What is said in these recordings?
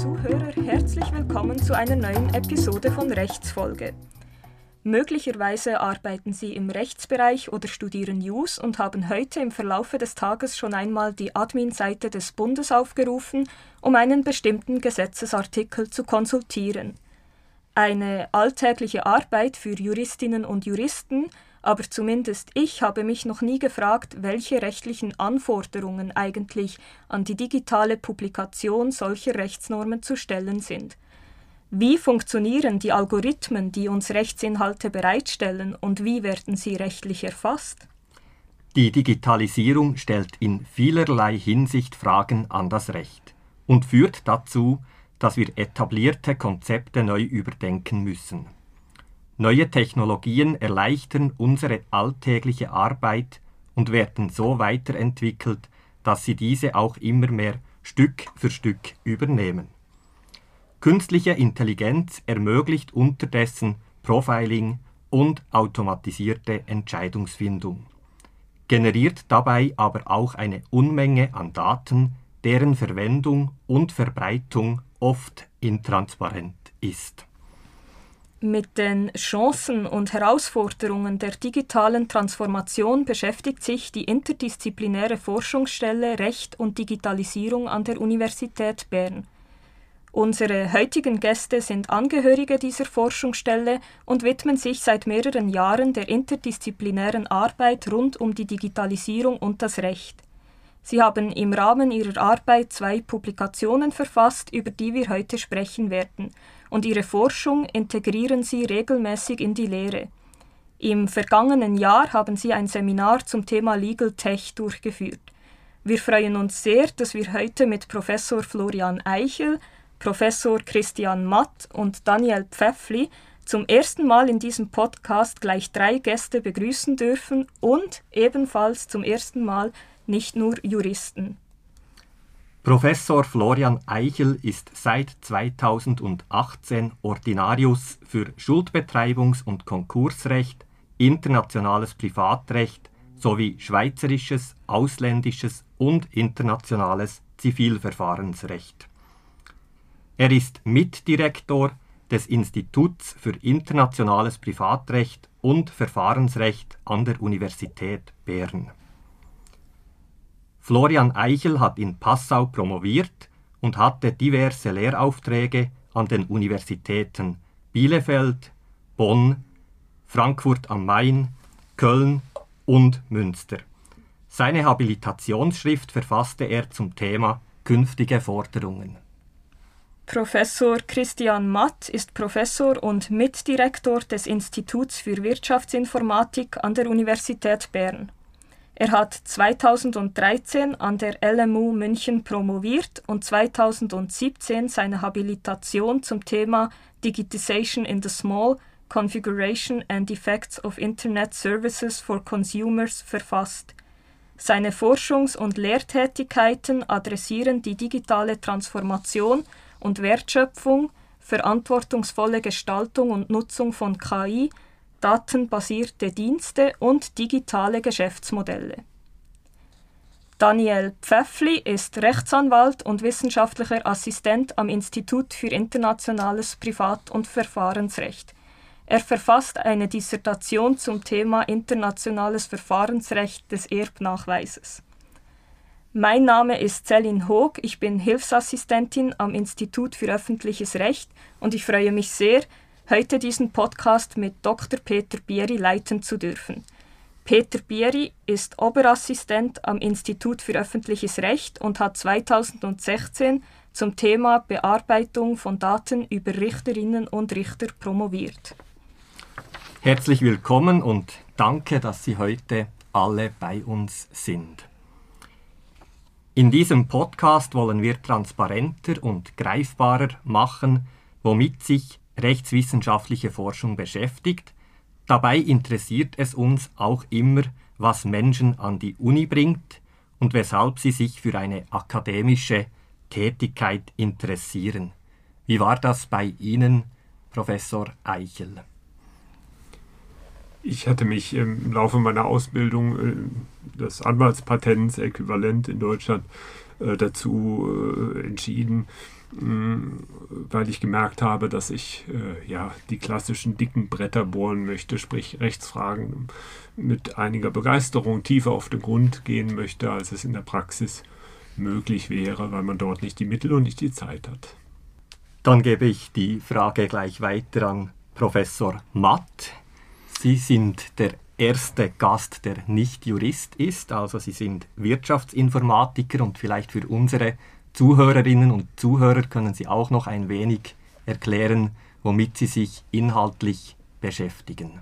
Zuhörer, herzlich willkommen zu einer neuen Episode von Rechtsfolge. Möglicherweise arbeiten Sie im Rechtsbereich oder studieren Jus und haben heute im Verlaufe des Tages schon einmal die Admin-Seite des Bundes aufgerufen, um einen bestimmten Gesetzesartikel zu konsultieren. Eine alltägliche Arbeit für Juristinnen und Juristen, aber zumindest ich habe mich noch nie gefragt, welche rechtlichen Anforderungen eigentlich an die digitale Publikation solcher Rechtsnormen zu stellen sind. Wie funktionieren die Algorithmen, die uns Rechtsinhalte bereitstellen und wie werden sie rechtlich erfasst? Die Digitalisierung stellt in vielerlei Hinsicht Fragen an das Recht und führt dazu, dass wir etablierte Konzepte neu überdenken müssen. Neue Technologien erleichtern unsere alltägliche Arbeit und werden so weiterentwickelt, dass sie diese auch immer mehr Stück für Stück übernehmen. Künstliche Intelligenz ermöglicht unterdessen Profiling und automatisierte Entscheidungsfindung, generiert dabei aber auch eine Unmenge an Daten, deren Verwendung und Verbreitung oft intransparent ist. Mit den Chancen und Herausforderungen der digitalen Transformation beschäftigt sich die interdisziplinäre Forschungsstelle Recht und Digitalisierung an der Universität Bern. Unsere heutigen Gäste sind Angehörige dieser Forschungsstelle und widmen sich seit mehreren Jahren der interdisziplinären Arbeit rund um die Digitalisierung und das Recht. Sie haben im Rahmen ihrer Arbeit zwei Publikationen verfasst, über die wir heute sprechen werden, und ihre Forschung integrieren sie regelmäßig in die Lehre. Im vergangenen Jahr haben sie ein Seminar zum Thema Legal Tech durchgeführt. Wir freuen uns sehr, dass wir heute mit Professor Florian Eichel, Professor Christian Matt und Daniel Pfeffli zum ersten Mal in diesem Podcast gleich drei Gäste begrüßen dürfen und ebenfalls zum ersten Mal nicht nur Juristen. Professor Florian Eichel ist seit 2018 Ordinarius für Schuldbetreibungs- und Konkursrecht, internationales Privatrecht sowie schweizerisches, ausländisches und internationales Zivilverfahrensrecht. Er ist Mitdirektor des Instituts für internationales Privatrecht und Verfahrensrecht an der Universität Bern. Florian Eichel hat in Passau promoviert und hatte diverse Lehraufträge an den Universitäten Bielefeld, Bonn, Frankfurt am Main, Köln und Münster. Seine Habilitationsschrift verfasste er zum Thema künftige Forderungen. Professor Christian Matt ist Professor und Mitdirektor des Instituts für Wirtschaftsinformatik an der Universität Bern. Er hat 2013 an der LMU München promoviert und 2017 seine Habilitation zum Thema Digitization in the Small Configuration and Effects of Internet Services for Consumers verfasst. Seine Forschungs- und Lehrtätigkeiten adressieren die digitale Transformation und Wertschöpfung, verantwortungsvolle Gestaltung und Nutzung von KI, datenbasierte Dienste und digitale Geschäftsmodelle. Daniel Pfeffli ist Rechtsanwalt und wissenschaftlicher Assistent am Institut für internationales Privat- und Verfahrensrecht. Er verfasst eine Dissertation zum Thema internationales Verfahrensrecht des Erbnachweises. Mein Name ist Celine Hoog, ich bin Hilfsassistentin am Institut für öffentliches Recht und ich freue mich sehr, heute diesen Podcast mit Dr. Peter Bieri leiten zu dürfen. Peter Bieri ist Oberassistent am Institut für öffentliches Recht und hat 2016 zum Thema Bearbeitung von Daten über Richterinnen und Richter promoviert. Herzlich willkommen und danke, dass Sie heute alle bei uns sind. In diesem Podcast wollen wir transparenter und greifbarer machen, womit sich rechtswissenschaftliche Forschung beschäftigt. Dabei interessiert es uns auch immer, was Menschen an die Uni bringt und weshalb sie sich für eine akademische Tätigkeit interessieren. Wie war das bei Ihnen, Professor Eichel? Ich hatte mich im Laufe meiner Ausbildung äh, des Anwaltspatents äquivalent in Deutschland äh, dazu äh, entschieden, weil ich gemerkt habe, dass ich äh, ja die klassischen dicken Bretter bohren möchte, sprich Rechtsfragen mit einiger Begeisterung tiefer auf den Grund gehen möchte, als es in der Praxis möglich wäre, weil man dort nicht die Mittel und nicht die Zeit hat. Dann gebe ich die Frage gleich weiter an Professor Matt. Sie sind der erste Gast, der nicht Jurist ist, also Sie sind Wirtschaftsinformatiker und vielleicht für unsere Zuhörerinnen und Zuhörer können Sie auch noch ein wenig erklären, womit Sie sich inhaltlich beschäftigen.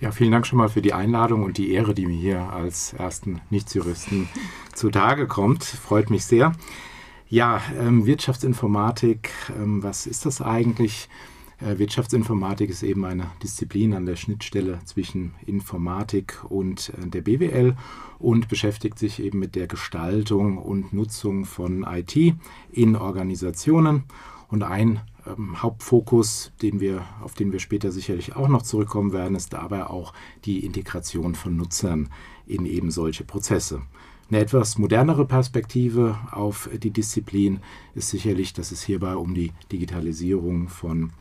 Ja, vielen Dank schon mal für die Einladung und die Ehre, die mir hier als ersten Nichtjuristen zutage kommt. Freut mich sehr. Ja, ähm, Wirtschaftsinformatik, ähm, was ist das eigentlich? Äh, Wirtschaftsinformatik ist eben eine Disziplin an der Schnittstelle zwischen Informatik und äh, der BWL und beschäftigt sich eben mit der Gestaltung und Nutzung von IT in Organisationen. Und ein ähm, Hauptfokus, den wir, auf den wir später sicherlich auch noch zurückkommen werden, ist dabei auch die Integration von Nutzern in eben solche Prozesse. Eine etwas modernere Perspektive auf die Disziplin ist sicherlich, dass es hierbei um die Digitalisierung von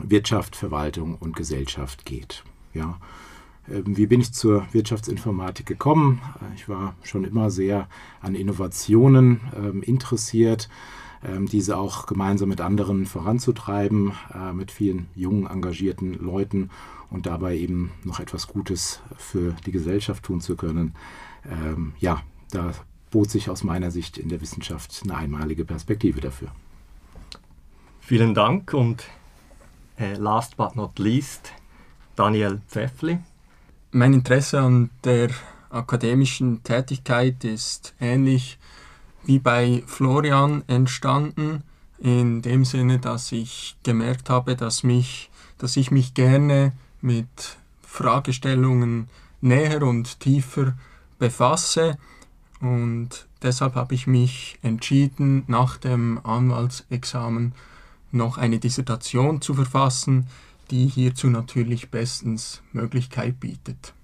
Wirtschaft, Verwaltung und Gesellschaft geht. Ja. Ähm, wie bin ich zur Wirtschaftsinformatik gekommen? Ich war schon immer sehr an Innovationen ähm, interessiert, ähm, diese auch gemeinsam mit anderen voranzutreiben, äh, mit vielen jungen, engagierten Leuten und dabei eben noch etwas Gutes für die Gesellschaft tun zu können. ja, da bot sich aus meiner Sicht in der Wissenschaft eine einmalige Perspektive dafür. Vielen Dank und äh, last but not least Daniel Pfeffli. Mein Interesse an der akademischen Tätigkeit ist ähnlich wie bei Florian entstanden, in dem Sinne, dass ich gemerkt habe, dass, mich, dass ich mich gerne mit Fragestellungen näher und tiefer befasse und deshalb habe ich mich entschieden, nach dem Anwaltsexamen noch eine Dissertation zu verfassen, die hierzu natürlich bestens Möglichkeit bietet.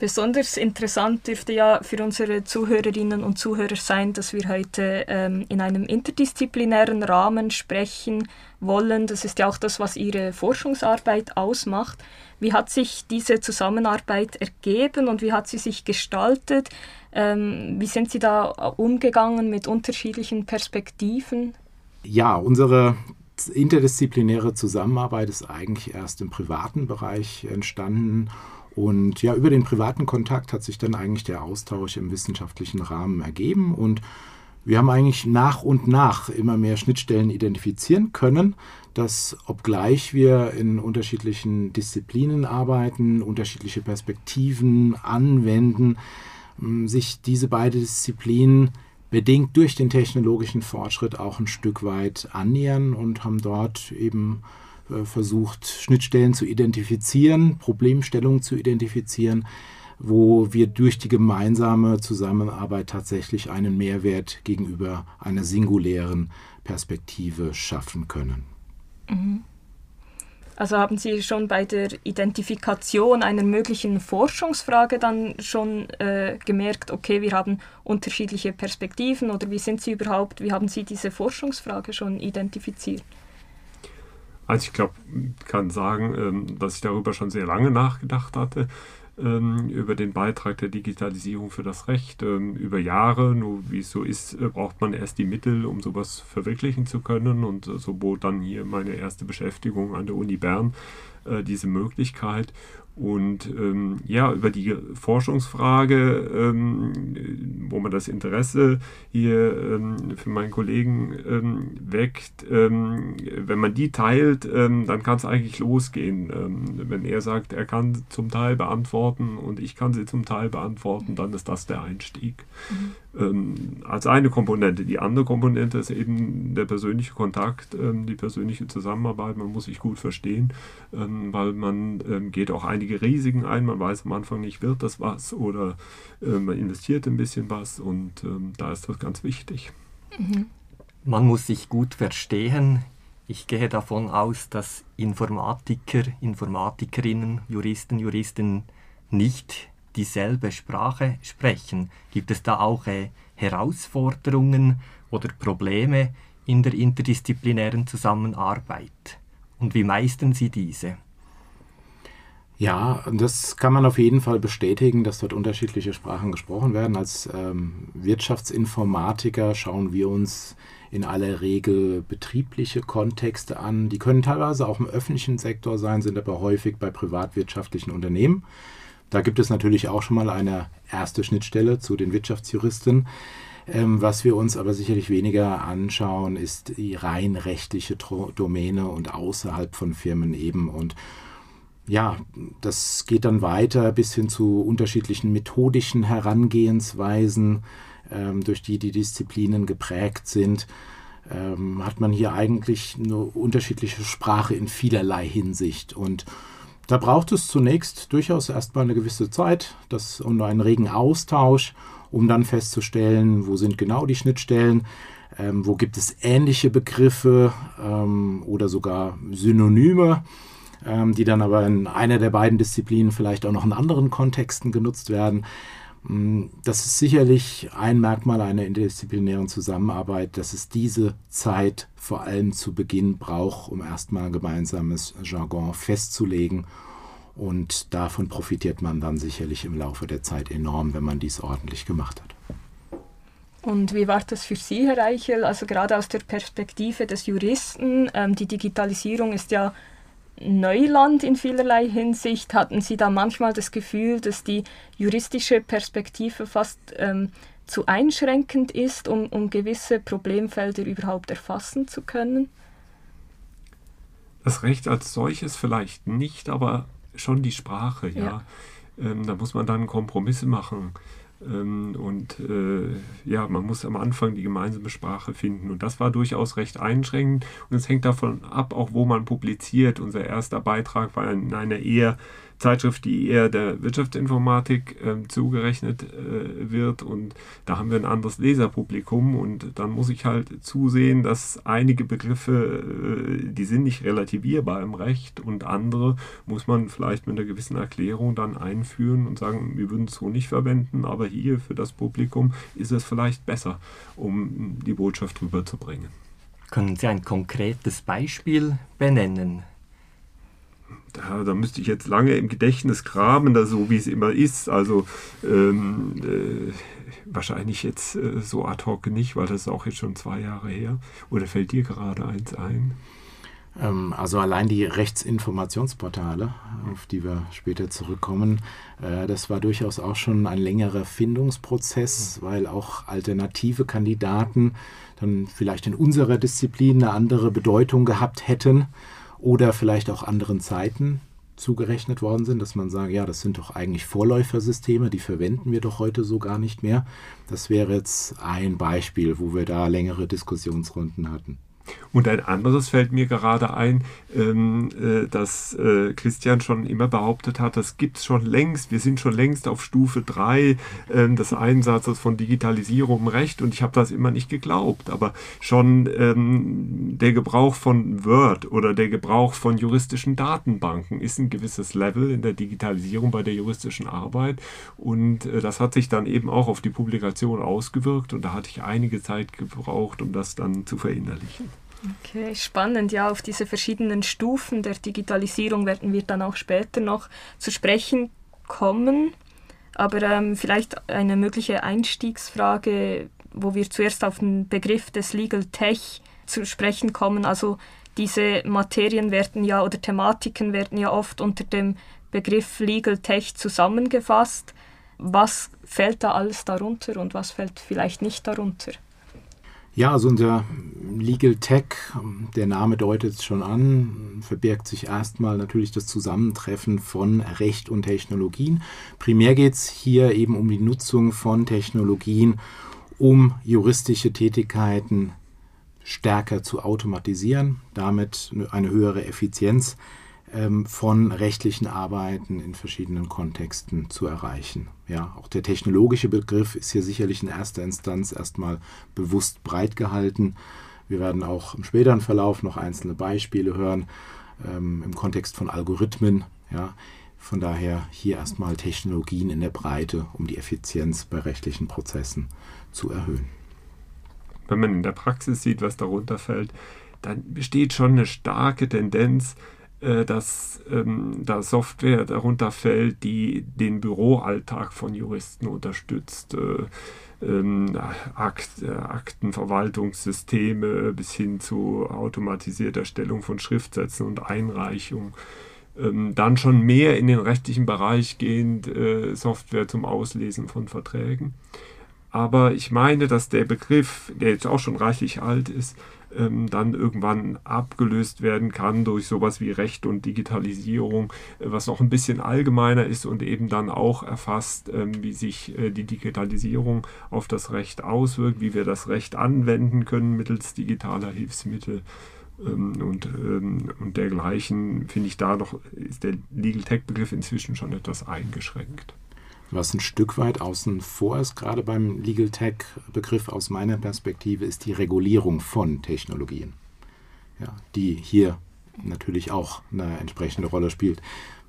Besonders interessant dürfte ja für unsere Zuhörerinnen und Zuhörer sein, dass wir heute ähm, in einem interdisziplinären Rahmen sprechen wollen. Das ist ja auch das, was Ihre Forschungsarbeit ausmacht. Wie hat sich diese Zusammenarbeit ergeben und wie hat sie sich gestaltet? Ähm, wie sind Sie da umgegangen mit unterschiedlichen Perspektiven? Ja, unsere interdisziplinäre Zusammenarbeit ist eigentlich erst im privaten Bereich entstanden. Und ja, über den privaten Kontakt hat sich dann eigentlich der Austausch im wissenschaftlichen Rahmen ergeben. Und wir haben eigentlich nach und nach immer mehr Schnittstellen identifizieren können, dass obgleich wir in unterschiedlichen Disziplinen arbeiten, unterschiedliche Perspektiven anwenden, sich diese beiden Disziplinen bedingt durch den technologischen Fortschritt auch ein Stück weit annähern und haben dort eben äh, versucht, Schnittstellen zu identifizieren, Problemstellungen zu identifizieren, wo wir durch die gemeinsame Zusammenarbeit tatsächlich einen Mehrwert gegenüber einer singulären Perspektive schaffen können. Mhm. Also haben Sie schon bei der Identifikation einer möglichen Forschungsfrage dann schon äh, gemerkt, okay, wir haben unterschiedliche Perspektiven oder wie sind Sie überhaupt, wie haben Sie diese Forschungsfrage schon identifiziert? Also ich glaube, kann sagen, ähm, dass ich darüber schon sehr lange nachgedacht hatte über den Beitrag der Digitalisierung für das Recht ähm, über Jahre. Nur wie es so ist, äh, braucht man erst die Mittel, um sowas verwirklichen zu können. Und äh, so bot dann hier meine erste Beschäftigung an der Uni Bern äh, diese Möglichkeit. Und ähm, ja, über die Forschungsfrage, ähm, wo man das Interesse hier ähm, für meinen Kollegen ähm, weckt, ähm, wenn man die teilt, ähm, dann kann es eigentlich losgehen. wenn er sagt, er kann zum Teil beantworten und ich kann sie zum Teil beantworten, dann ist das der Einstieg. Mhm ähm, als eine Komponente. Die andere Komponente ist eben der persönliche Kontakt, ähm, die persönliche Zusammenarbeit. Man muss sich gut verstehen, ähm, weil man ähm, geht auch einige Risiken ein. Man weiß am Anfang nicht, wird das was oder äh, man investiert ein bisschen was und ähm, da ist das ganz wichtig. Mhm. Man muss sich gut verstehen. Ich gehe davon aus, dass Informatiker, Informatikerinnen, Juristen, Juristinnen nicht dieselbe Sprache sprechen? Gibt es da auch äh, Herausforderungen oder Probleme in der interdisziplinären Zusammenarbeit? Und wie meistern Sie diese? Ja, das kann man auf jeden Fall bestätigen, dass dort unterschiedliche Sprachen gesprochen werden. Als ähm, Wirtschaftsinformatiker schauen wir uns in aller Regel betriebliche Kontexte an. Die können teilweise auch im öffentlichen Sektor sein, sind aber häufig bei privatwirtschaftlichen Unternehmen. Da gibt es natürlich auch schon mal eine erste Schnittstelle zu den Wirtschaftsjuristen. Ähm, was wir uns aber sicherlich weniger anschauen, ist die rein rechtliche Domäne und außerhalb von Firmen eben. Und ja, das geht dann weiter bis hin zu unterschiedlichen methodischen Herangehensweisen, ähm, durch die die Disziplinen geprägt sind. Ähm, hat man hier eigentlich eine unterschiedliche Sprache in vielerlei Hinsicht. Und da braucht es zunächst durchaus erstmal eine gewisse Zeit das, und einen regen Austausch, um dann festzustellen, wo sind genau die Schnittstellen, ähm, wo gibt es ähnliche Begriffe ähm, oder sogar Synonyme, ähm, die dann aber in einer der beiden Disziplinen vielleicht auch noch in anderen Kontexten genutzt werden. Mm, das ist sicherlich ein Merkmal einer interdisziplinären Zusammenarbeit, dass es diese Zeit vor allem zu Beginn braucht, um erstmal ein gemeinsames Jargon festzulegen. Und davon profitiert man dann sicherlich im Laufe der Zeit enorm, wenn man dies ordentlich gemacht hat. Und wie war das für Sie, Herr Reichel? Also gerade aus der Perspektive des Juristen, ähm, die Digitalisierung ist ja Neuland in vielerlei Hinsicht. Hatten Sie da manchmal das Gefühl, dass die juristische Perspektive fast ähm, zu einschränkend ist, um, um gewisse Problemfelder überhaupt erfassen zu können? Das Recht als solches vielleicht nicht, aber schon die Sprache, ja. ja. Ähm, da muss man dann Kompromisse machen. Ähm, und äh, ja, man muss am Anfang die gemeinsame Sprache finden. Und das war durchaus recht einschränkend. Und es hängt davon ab, auch wo man publiziert. Unser erster Beitrag war in einer eher Zeitschrift, die eher der Wirtschaftsinformatik äh, zugerechnet äh, wird. Und da haben wir ein anderes Leserpublikum. Und dann muss ich halt zusehen, dass einige Begriffe, äh, die sind nicht relativierbar im Recht und andere muss man vielleicht mit einer gewissen Erklärung dann einführen und sagen, wir würden es so nicht verwenden, aber hier für das Publikum ist es vielleicht besser, um die Botschaft rüberzubringen. Können Sie ein konkretes Beispiel benennen? Da, da, müsste ich jetzt lange im Gedächtnis graben, da so wie es immer ist. Also ähm, äh, wahrscheinlich jetzt äh, so ad hoc nicht, weil das ist auch jetzt schon zwei Jahre her. Oder fällt dir gerade eins ein? Ähm, also allein die Rechtsinformationsportale, auf die wir später zurückkommen, äh, das war durchaus auch schon ein längerer Findungsprozess, weil auch alternative Kandidaten dann vielleicht in unserer Disziplin eine andere Bedeutung gehabt hätten oder vielleicht auch anderen Zeiten zugerechnet worden sind, dass man sagt, ja, das sind doch eigentlich Vorläufersysteme, die verwenden wir doch heute so gar nicht mehr. Das wäre jetzt ein Beispiel, wo wir da längere Diskussionsrunden hatten. Und ein anderes fällt mir gerade ein, ähm, äh, dass äh, Christian schon immer behauptet hat, das gibt es schon längst, wir sind schon längst auf Stufe 3 äh, des Einsatzes von Digitalisierung im Recht. Und ich habe das immer nicht geglaubt, aber schon ähm, der Gebrauch von Word oder der Gebrauch von juristischen Datenbanken ist ein gewisses Level in der Digitalisierung bei der juristischen Arbeit. Und äh, das hat sich dann eben auch auf die Publikation ausgewirkt. Und da hatte ich einige Zeit gebraucht, um das dann zu verinnerlichen. Okay, spannend. Ja, auf diese verschiedenen Stufen der Digitalisierung werden wir dann auch später noch zu sprechen kommen. Aber ähm, vielleicht eine mögliche Einstiegsfrage, wo wir zuerst auf den Begriff des Legal Tech zu sprechen kommen. Also diese Materien werden ja oder Thematiken werden ja oft unter dem Begriff Legal Tech zusammengefasst. Was fällt da alles darunter und was fällt vielleicht nicht darunter? Ja, also unter Legal Tech, der Name deutet es schon an, verbirgt sich erstmal natürlich das Zusammentreffen von Recht und Technologien. Primär geht es hier eben um die Nutzung von Technologien, um juristische Tätigkeiten stärker zu automatisieren, damit eine höhere Effizienz ähm, von rechtlichen Arbeiten in verschiedenen Kontexten zu erreichen. Ja, auch der technologische Begriff ist hier sicherlich in erster Instanz erstmal bewusst breit gehalten. Wir werden auch im späteren Verlauf noch einzelne Beispiele hören ähm, im Kontext von Algorithmen. Ja, von daher hier erstmal Technologien in der Breite, um die Effizienz bei rechtlichen Prozessen zu erhöhen. wenn man in der Praxis sieht, was darunter fällt, dann besteht schon eine starke Tendenz, dass ähm, da Software darunter fällt, die den Büroalltag von Juristen unterstützt. Äh, ähm, Akt, äh, Aktenverwaltungssysteme bis hin zu automatisierter Stellung von Schriftsätzen und Einreichung. Ähm, dann schon mehr in den rechtlichen Bereich gehend äh, Software zum Auslesen von Verträgen. Aber ich meine, dass der Begriff, der jetzt auch schon reichlich alt ist, ähm, dann irgendwann abgelöst werden kann durch sowas wie Recht und Digitalisierung, äh, was noch ein bisschen allgemeiner ist und eben dann auch erfasst, ähm, wie sich äh, die Digitalisierung auf das Recht auswirkt, wie wir das Recht anwenden können mittels digitaler Hilfsmittel ähm, und, ähm, und dergleichen, finde ich da noch, ist der Legal Tech Begriff inzwischen schon etwas eingeschränkt. Was ein Stück weit außen vor ist, gerade beim Legal Tech-Begriff aus meiner Perspektive, ist die Regulierung von Technologien, ja, die hier natürlich auch eine entsprechende Rolle spielt.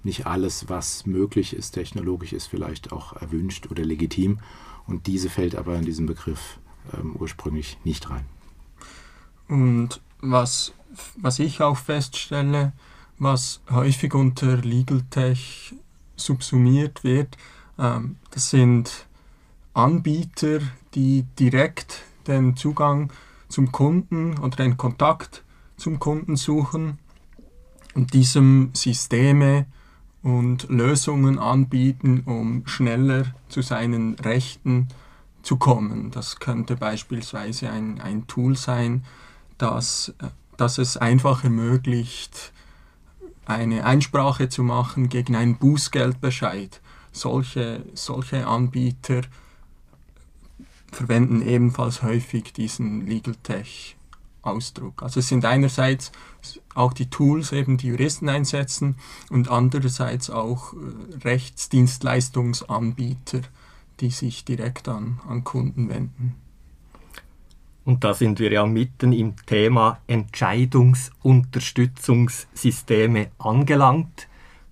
Nicht alles, was möglich ist technologisch, ist vielleicht auch erwünscht oder legitim. Und diese fällt aber in diesen Begriff ähm, ursprünglich nicht rein. Und was, was ich auch feststelle, was häufig unter Legal Tech subsumiert wird, das sind Anbieter, die direkt den Zugang zum Kunden oder den Kontakt zum Kunden suchen und diesem Systeme und Lösungen anbieten, um schneller zu seinen Rechten zu kommen. Das könnte beispielsweise ein, ein Tool sein, das, das es einfach ermöglicht, eine Einsprache zu machen gegen einen Bußgeldbescheid solche, solche Anbieter verwenden ebenfalls häufig diesen Legal Tech Ausdruck. Also es sind einerseits auch die Tools, eben die Juristen einsetzen und andererseits auch äh, Rechtsdienstleistungsanbieter, die sich direkt an, an Kunden wenden. Und da sind wir ja mitten im Thema Entscheidungsunterstützungssysteme angelangt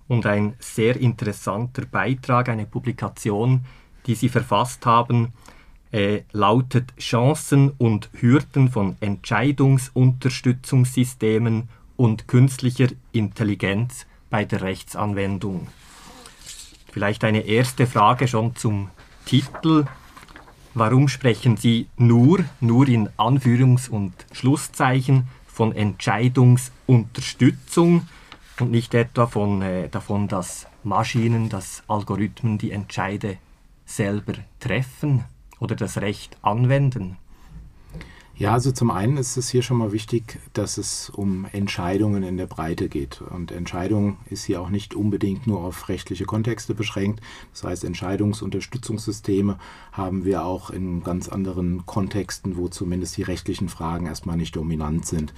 und ein sehr interessanter Beitrag, eine Publikation, die Sie verfasst haben, äh, lautet Chancen und Hürden von Entscheidungsunterstützungssystemen und künstlicher Intelligenz bei der Rechtsanwendung. Vielleicht eine erste Frage schon zum Titel. Warum sprechen Sie nur, nur in Anführungs- und Schlusszeichen von Entscheidungsunterstützung? Und nicht etwa von, äh, davon, dass Maschinen, dass Algorithmen die Entscheide selber treffen oder das Recht anwenden. Ja, also zum einen ist es hier schon mal wichtig, dass es um Entscheidungen in der Breite geht. Und Entscheidung ist hier auch nicht unbedingt nur auf rechtliche Kontexte beschränkt. Das heißt, Entscheidungsunterstützungssysteme haben wir auch in ganz anderen Kontexten, wo zumindest die rechtlichen Fragen erstmal nicht dominant sind.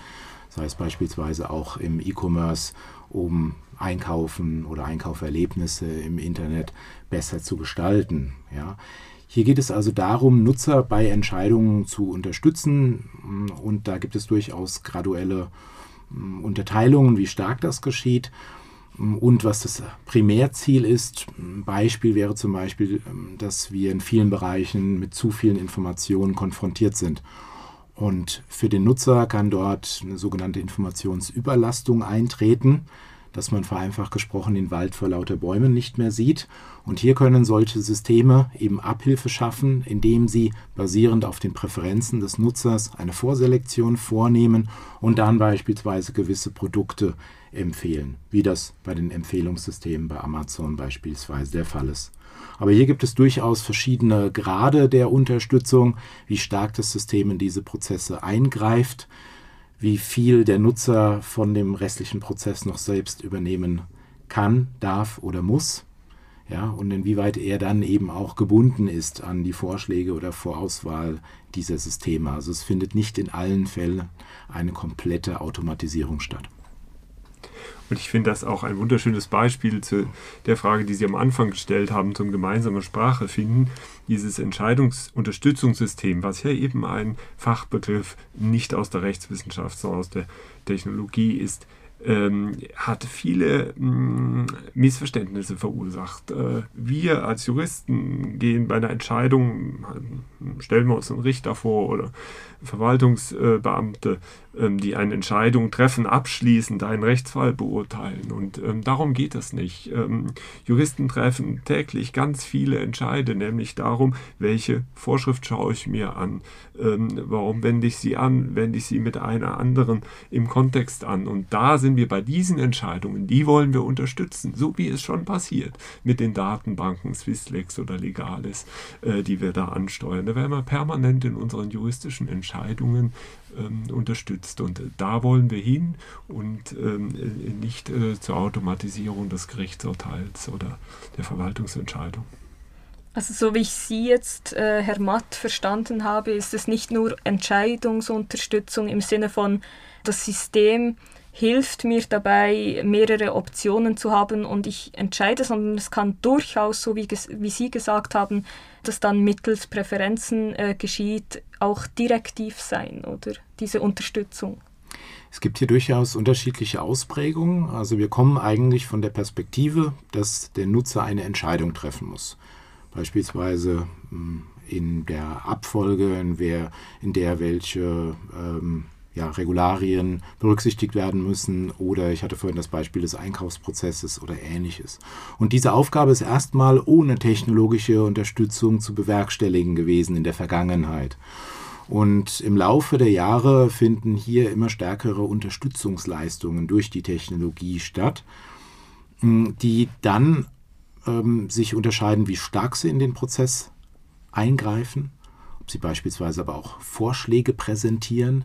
Das heißt beispielsweise auch im E-Commerce um Einkaufen oder Einkauferlebnisse im Internet besser zu gestalten. Ja. Hier geht es also darum, Nutzer bei Entscheidungen zu unterstützen und da gibt es durchaus graduelle mm, Unterteilungen, wie stark das geschieht und was das Primärziel ist. Beispiel wäre zum Beispiel, dass wir in vielen Bereichen mit zu vielen Informationen konfrontiert sind. Und für den Nutzer kann dort eine sogenannte Informationsüberlastung eintreten dass man vereinfacht gesprochen den Wald vor lauter Bäumen nicht mehr sieht. Und hier können solche Systeme eben Abhilfe schaffen, indem sie basierend auf den Präferenzen des Nutzers eine Vorselektion vornehmen und dann beispielsweise gewisse Produkte empfehlen, wie das bei den Empfehlungssystemen bei Amazon beispielsweise der Fall ist. Aber hier gibt es durchaus verschiedene Grade der Unterstützung, wie stark das System in diese Prozesse eingreift wie viel der Nutzer von dem restlichen Prozess noch selbst übernehmen kann, darf oder muss. Ja, und inwieweit er dann eben auch gebunden ist an die Vorschläge oder Vorauswahl dieser Systeme. Also es findet nicht in allen Fällen eine komplette Automatisierung statt. Und ich finde das auch ein wunderschönes Beispiel zu der Frage, die Sie am Anfang gestellt haben, zum gemeinsamen Sprache finden. Dieses Entscheidungsunterstützungssystem, was ja eben ein Fachbegriff nicht aus der Rechtswissenschaft, sondern aus der Technologie ist, ähm, hat viele mh, mm, Missverständnisse verursacht. Äh, wir als Juristen gehen bei einer Entscheidung, stellen wir uns einen Richter vor oder Verwaltungsbeamte, ähm, die eine Entscheidung treffen, abschließend einen Rechtsfall beurteilen. Und ähm, darum geht es nicht. Ähm, Juristen treffen täglich ganz viele Entscheide, nämlich darum, welche Vorschrift schaue ich mir an, ähm, warum wende ich sie an, wende ich sie mit einer anderen im Kontext an. Und da sind wir bei diesen Entscheidungen, die wollen wir unterstützen, so wie es schon passiert mit den Datenbanken Swisslex oder Legales, äh, die wir da ansteuern. Da werden wir permanent in unseren juristischen Entscheidungen ähm, unterstützt. Und da wollen wir hin und ähm, nicht äh, zur Automatisierung des Gerichtsurteils oder der Verwaltungsentscheidung. Also so wie ich Sie jetzt, äh, Herr Matt, verstanden habe, ist es nicht nur Entscheidungsunterstützung im Sinne von, das System hilft mir dabei, mehrere Optionen zu haben und ich entscheide, sondern es kann durchaus, so wie, wie Sie gesagt haben, dass dann mittels Präferenzen äh, geschieht, auch direktiv sein oder diese Unterstützung. Es gibt hier durchaus unterschiedliche Ausprägungen. Also wir kommen eigentlich von der Perspektive, dass der Nutzer eine Entscheidung treffen muss. Beispielsweise hm, in der Abfolge, in, wer, in der welche ähm, ja, Regularien berücksichtigt werden müssen oder ich hatte vorhin das Beispiel des Einkaufsprozesses oder ähnliches. Und diese Aufgabe ist erstmal ohne technologische Unterstützung zu bewerkstelligen gewesen in der Vergangenheit. Und im Laufe der Jahre finden hier immer stärkere Unterstützungsleistungen durch die Technologie statt, die dann ähm, sich unterscheiden, wie stark sie in den Prozess eingreifen, ob sie beispielsweise aber auch Vorschläge präsentieren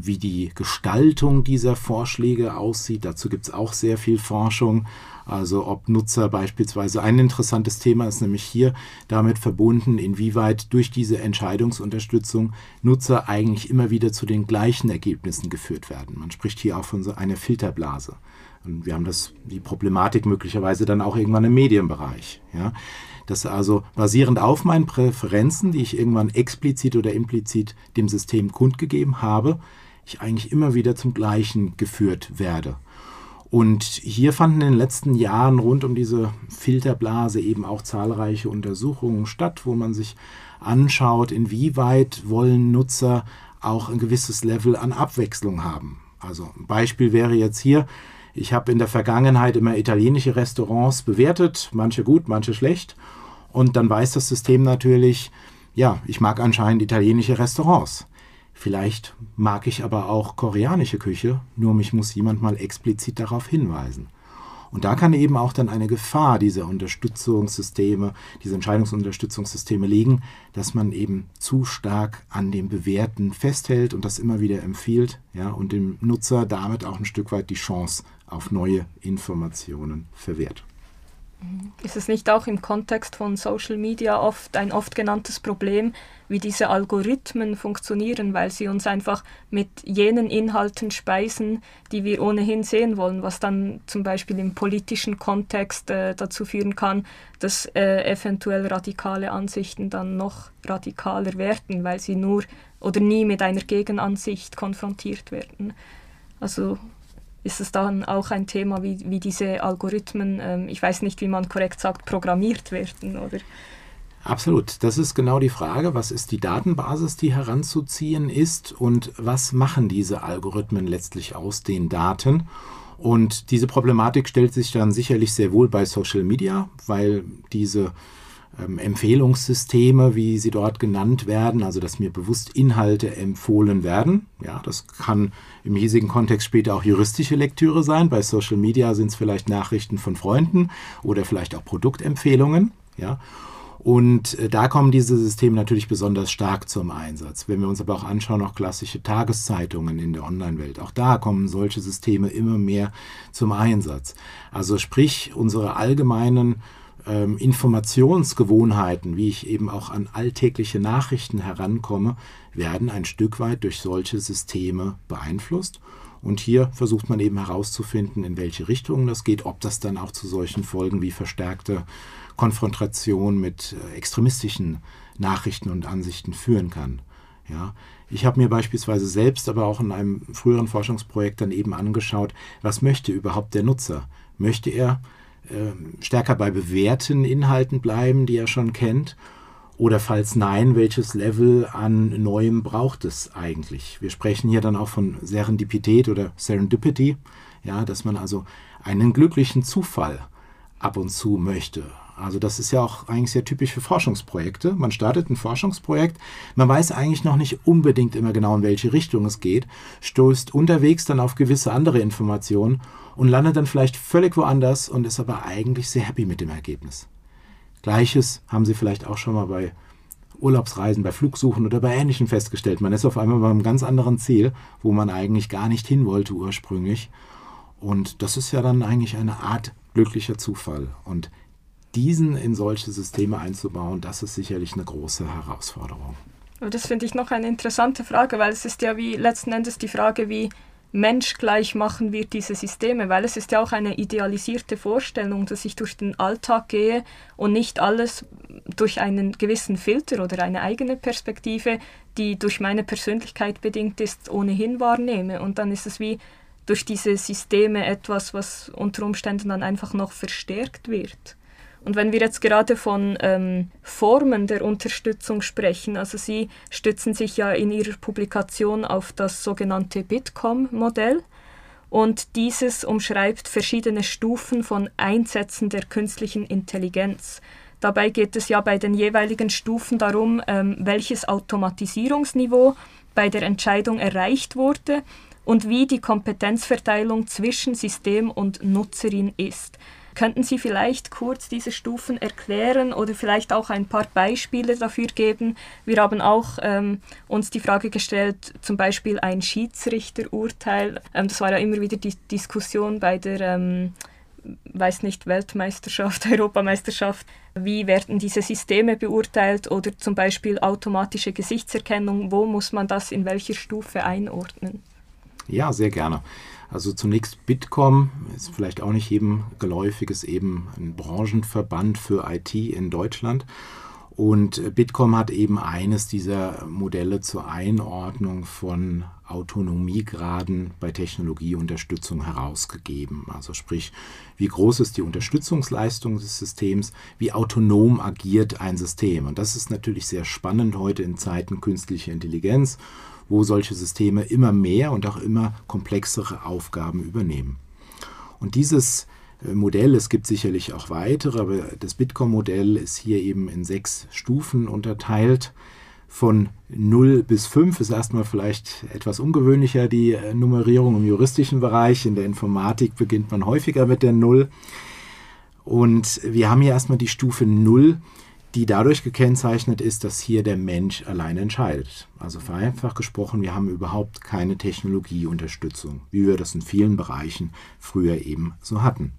wie die Gestaltung dieser Vorschläge aussieht. Dazu gibt es auch sehr viel Forschung. Also ob Nutzer beispielsweise ein interessantes Thema ist nämlich hier damit verbunden, inwieweit durch diese Entscheidungsunterstützung Nutzer eigentlich immer wieder zu den gleichen Ergebnissen geführt werden. Man spricht hier auch von so einer Filterblase. Und wir haben das, die Problematik möglicherweise dann auch irgendwann im Medienbereich. Ja dass also basierend auf meinen Präferenzen, die ich irgendwann explizit oder implizit dem System kundgegeben habe, ich eigentlich immer wieder zum Gleichen geführt werde. Und hier fanden in den letzten Jahren rund um diese Filterblase eben auch zahlreiche Untersuchungen statt, wo man sich anschaut, inwieweit wollen Nutzer auch ein gewisses Level an Abwechslung haben. Also ein Beispiel wäre jetzt hier, ich habe in der Vergangenheit immer italienische Restaurants bewertet, manche gut, manche schlecht. Und dann weiß das System natürlich, ja, ich mag anscheinend italienische Restaurants. Vielleicht mag ich aber auch koreanische Küche, nur mich muss jemand mal explizit darauf hinweisen. Und da kann eben auch dann eine Gefahr dieser Unterstützungssysteme, diese Entscheidungsunterstützungssysteme liegen, dass man eben zu stark an dem Bewährten festhält und das immer wieder empfiehlt, ja, und dem Nutzer damit auch ein Stück weit die Chance auf neue Informationen verwehrt. Ist es nicht auch im Kontext von Social Media oft ein oft genanntes Problem, wie diese Algorithmen funktionieren, weil sie uns einfach mit jenen Inhalten speisen, die wir ohnehin sehen wollen, was dann zum Beispiel im politischen Kontext äh, dazu führen kann, dass äh, eventuell radikale Ansichten dann noch radikaler werden, weil sie nur oder nie mit einer Gegenansicht konfrontiert werden. Also ist es dann auch ein Thema, wie, wie diese Algorithmen, ähm, ich weiß nicht, wie man korrekt sagt, programmiert werden, oder? Absolut. Das ist genau die Frage, was ist die Datenbasis, die heranzuziehen ist und was machen diese Algorithmen letztlich aus den Daten? Und diese Problematik stellt sich dann sicherlich sehr wohl bei Social Media, weil diese ähm, Empfehlungssysteme, wie sie dort genannt werden, also dass mir bewusst Inhalte empfohlen werden. Ja, das kann im hiesigen Kontext später auch juristische Lektüre sein. Bei Social Media sind es vielleicht Nachrichten von Freunden oder vielleicht auch Produktempfehlungen. Ja. Und äh, da kommen diese Systeme natürlich besonders stark zum Einsatz. Wenn wir uns aber auch anschauen, auch klassische Tageszeitungen in der Online-Welt, auch da kommen solche Systeme immer mehr zum Einsatz. Also sprich, unsere allgemeinen ähm, Informationsgewohnheiten, wie ich eben auch an alltägliche Nachrichten herankomme, werden ein Stück weit durch solche Systeme beeinflusst. Und hier versucht man eben herauszufinden, in welche Richtung das geht, ob das dann auch zu solchen Folgen wie verstärkte Konfrontation mit äh, extremistischen Nachrichten und Ansichten führen kann. Ja, ich habe mir beispielsweise selbst, aber auch in einem früheren Forschungsprojekt dann eben angeschaut, was möchte überhaupt der Nutzer? Möchte er stärker bei bewährten Inhalten bleiben, die er schon kennt? Oder falls nein, welches Level an Neuem braucht es eigentlich? Wir sprechen hier dann auch von Serendipität oder Serendipity, ja, dass man also einen glücklichen Zufall ab und zu möchte. Also das ist ja auch eigentlich sehr typisch für Forschungsprojekte. Man startet ein Forschungsprojekt, man weiß eigentlich noch nicht unbedingt immer genau, in welche Richtung es geht, stoßt unterwegs dann auf gewisse andere Informationen und landet dann vielleicht völlig woanders und ist aber eigentlich sehr happy mit dem Ergebnis. Gleiches haben Sie vielleicht auch schon mal bei Urlaubsreisen, bei Flugsuchen oder bei Ähnlichem festgestellt. Man ist auf einmal bei einem ganz anderen Ziel, wo man eigentlich gar nicht hin wollte ursprünglich. Und das ist ja dann eigentlich eine Art glücklicher Zufall. Und diesen in solche Systeme einzubauen, das ist sicherlich eine große Herausforderung. Das finde ich noch eine interessante Frage, weil es ist ja wie letzten Endes die Frage, wie menschgleich machen wir diese Systeme, weil es ist ja auch eine idealisierte Vorstellung, dass ich durch den Alltag gehe und nicht alles durch einen gewissen Filter oder eine eigene Perspektive, die durch meine Persönlichkeit bedingt ist, ohnehin wahrnehme. Und dann ist es wie durch diese Systeme etwas, was unter Umständen dann einfach noch verstärkt wird. Und wenn wir jetzt gerade von ähm, Formen der Unterstützung sprechen, also Sie stützen sich ja in Ihrer Publikation auf das sogenannte Bitkom-Modell. Und dieses umschreibt verschiedene Stufen von Einsätzen der künstlichen Intelligenz. Dabei geht es ja bei den jeweiligen Stufen darum, ähm, welches Automatisierungsniveau bei der Entscheidung erreicht wurde und wie die Kompetenzverteilung zwischen System und Nutzerin ist. Könnten Sie vielleicht kurz diese Stufen erklären oder vielleicht auch ein paar Beispiele dafür geben? Wir haben auch ähm, uns die Frage gestellt, zum Beispiel ein Schiedsrichterurteil. Ähm, das war ja immer wieder die Diskussion bei der, ähm, weiß nicht, Weltmeisterschaft, Europameisterschaft. Wie werden diese Systeme beurteilt oder zum Beispiel automatische Gesichtserkennung? Wo muss man das in welcher Stufe einordnen? Ja, sehr gerne. Also zunächst Bitkom, ist vielleicht auch nicht jedem geläufig, ist eben ein Branchenverband für IT in Deutschland. Und Bitkom hat eben eines dieser Modelle zur Einordnung von Autonomiegraden bei Technologieunterstützung herausgegeben. Also sprich, wie groß ist die Unterstützungsleistung des Systems, wie autonom agiert ein System. Und das ist natürlich sehr spannend heute in Zeiten künstlicher Intelligenz wo solche Systeme immer mehr und auch immer komplexere Aufgaben übernehmen. Und dieses äh, Modell, es gibt sicherlich auch weitere, aber das Bitkom-Modell ist hier eben in sechs Stufen unterteilt. Von 0 bis 5 ist erstmal vielleicht etwas ungewöhnlicher die äh, Nummerierung im juristischen Bereich. In der Informatik beginnt man häufiger mit der 0. Und wir haben hier erstmal die Stufe 0, die dadurch gekennzeichnet ist, dass hier der Mensch allein entscheidet. Also vereinfacht gesprochen, wir haben überhaupt keine Technologieunterstützung, wie wir das in vielen Bereichen früher eben so hatten.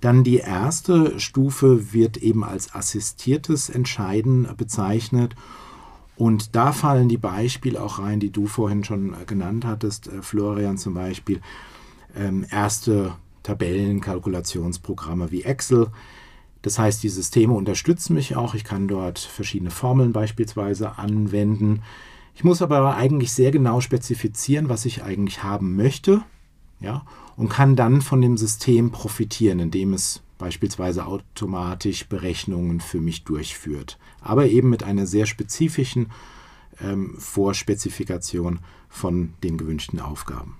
Dann die erste Stufe wird eben als assistiertes Entscheiden bezeichnet. Und da fallen die Beispiele auch rein, die du vorhin schon genannt hattest, äh, Florian zum Beispiel. Ähm, erste Tabellenkalkulationsprogramme wie Excel, das heißt, die Systeme unterstützen mich auch. Ich kann dort verschiedene Formeln beispielsweise anwenden. Ich muss aber eigentlich sehr genau spezifizieren, was ich eigentlich haben möchte, ja, und kann dann von dem System profitieren, indem es beispielsweise automatisch Berechnungen für mich durchführt. Aber eben mit einer sehr spezifischen ähm, Vorspezifikation von den gewünschten Aufgaben.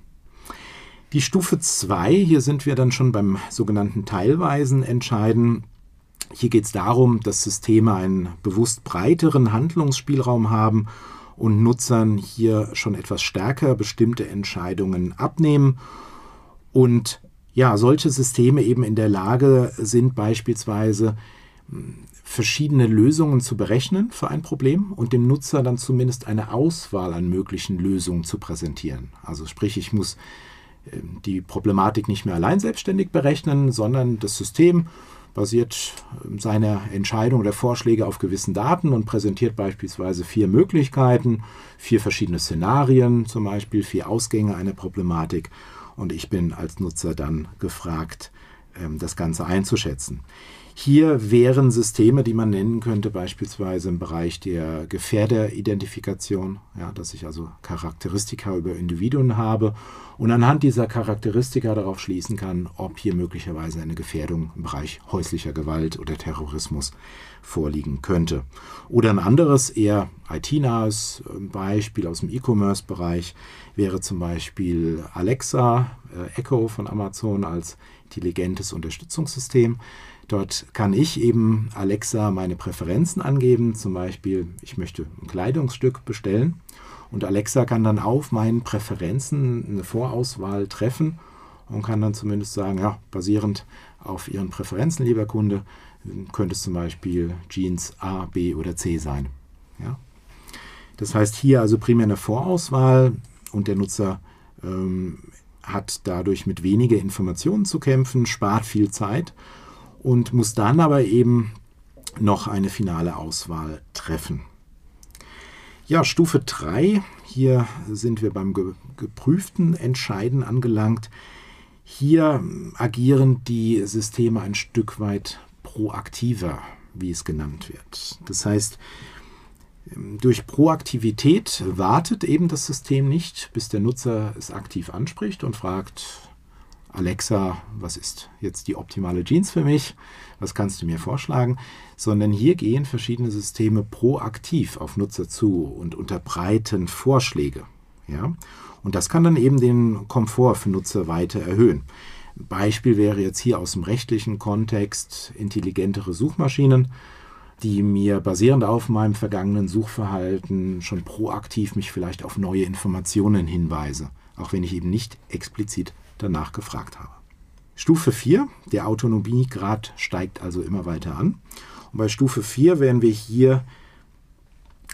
Die Stufe 2, hier sind wir dann schon beim sogenannten teilweisen Entscheiden. Hier geht es darum, dass Systeme einen bewusst breiteren Handlungsspielraum haben und Nutzern hier schon etwas stärker bestimmte Entscheidungen abnehmen und ja, solche Systeme eben in der Lage sind beispielsweise hm, verschiedene Lösungen zu berechnen für ein Problem und dem Nutzer dann zumindest eine Auswahl an möglichen Lösungen zu präsentieren. Also sprich, ich muss ähm, die Problematik nicht mehr allein selbstständig berechnen, sondern das System basiert ähm, seine Entscheidung oder Vorschläge auf gewissen Daten und präsentiert beispielsweise vier Möglichkeiten, vier verschiedene Szenarien, zum Beispiel vier Ausgänge einer Problematik. Und ich bin als Nutzer dann gefragt, ähm, das Ganze einzuschätzen. Hier wären Systeme, die man nennen könnte, beispielsweise im Bereich der Gefährderidentifikation, ja, dass ich also Charakteristika über Individuen habe und anhand dieser Charakteristika darauf schließen kann, ob hier möglicherweise eine Gefährdung im Bereich häuslicher Gewalt oder Terrorismus vorliegen könnte. Oder ein anderes, eher IT-nahes Beispiel aus dem E-Commerce-Bereich wäre zum Beispiel Alexa, äh, Echo von Amazon als intelligentes Unterstützungssystem. Dort kann ich eben Alexa meine Präferenzen angeben, zum Beispiel ich möchte ein Kleidungsstück bestellen und Alexa kann dann auf meinen Präferenzen eine Vorauswahl treffen und kann dann zumindest sagen, ja, basierend auf Ihren Präferenzen, lieber Kunde, könnte es zum Beispiel Jeans A, B oder C sein. Ja? Das heißt hier also primär eine Vorauswahl und der Nutzer ähm, hat dadurch mit weniger Informationen zu kämpfen, spart viel Zeit und muss dann aber eben noch eine finale Auswahl treffen. Ja, Stufe 3, hier sind wir beim geprüften Entscheiden angelangt. Hier agieren die Systeme ein Stück weit proaktiver, wie es genannt wird. Das heißt, durch Proaktivität wartet eben das System nicht, bis der Nutzer es aktiv anspricht und fragt, Alexa, was ist jetzt die optimale Jeans für mich? Was kannst du mir vorschlagen? Sondern hier gehen verschiedene Systeme proaktiv auf Nutzer zu und unterbreiten Vorschläge. Ja? Und das kann dann eben den Komfort für Nutzer weiter erhöhen. Beispiel wäre jetzt hier aus dem rechtlichen Kontext intelligentere Suchmaschinen, die mir basierend auf meinem vergangenen Suchverhalten schon proaktiv mich vielleicht auf neue Informationen hinweise, auch wenn ich eben nicht explizit danach gefragt habe. Stufe 4, der Autonomiegrad steigt also immer weiter an. Und bei Stufe 4 wären wir hier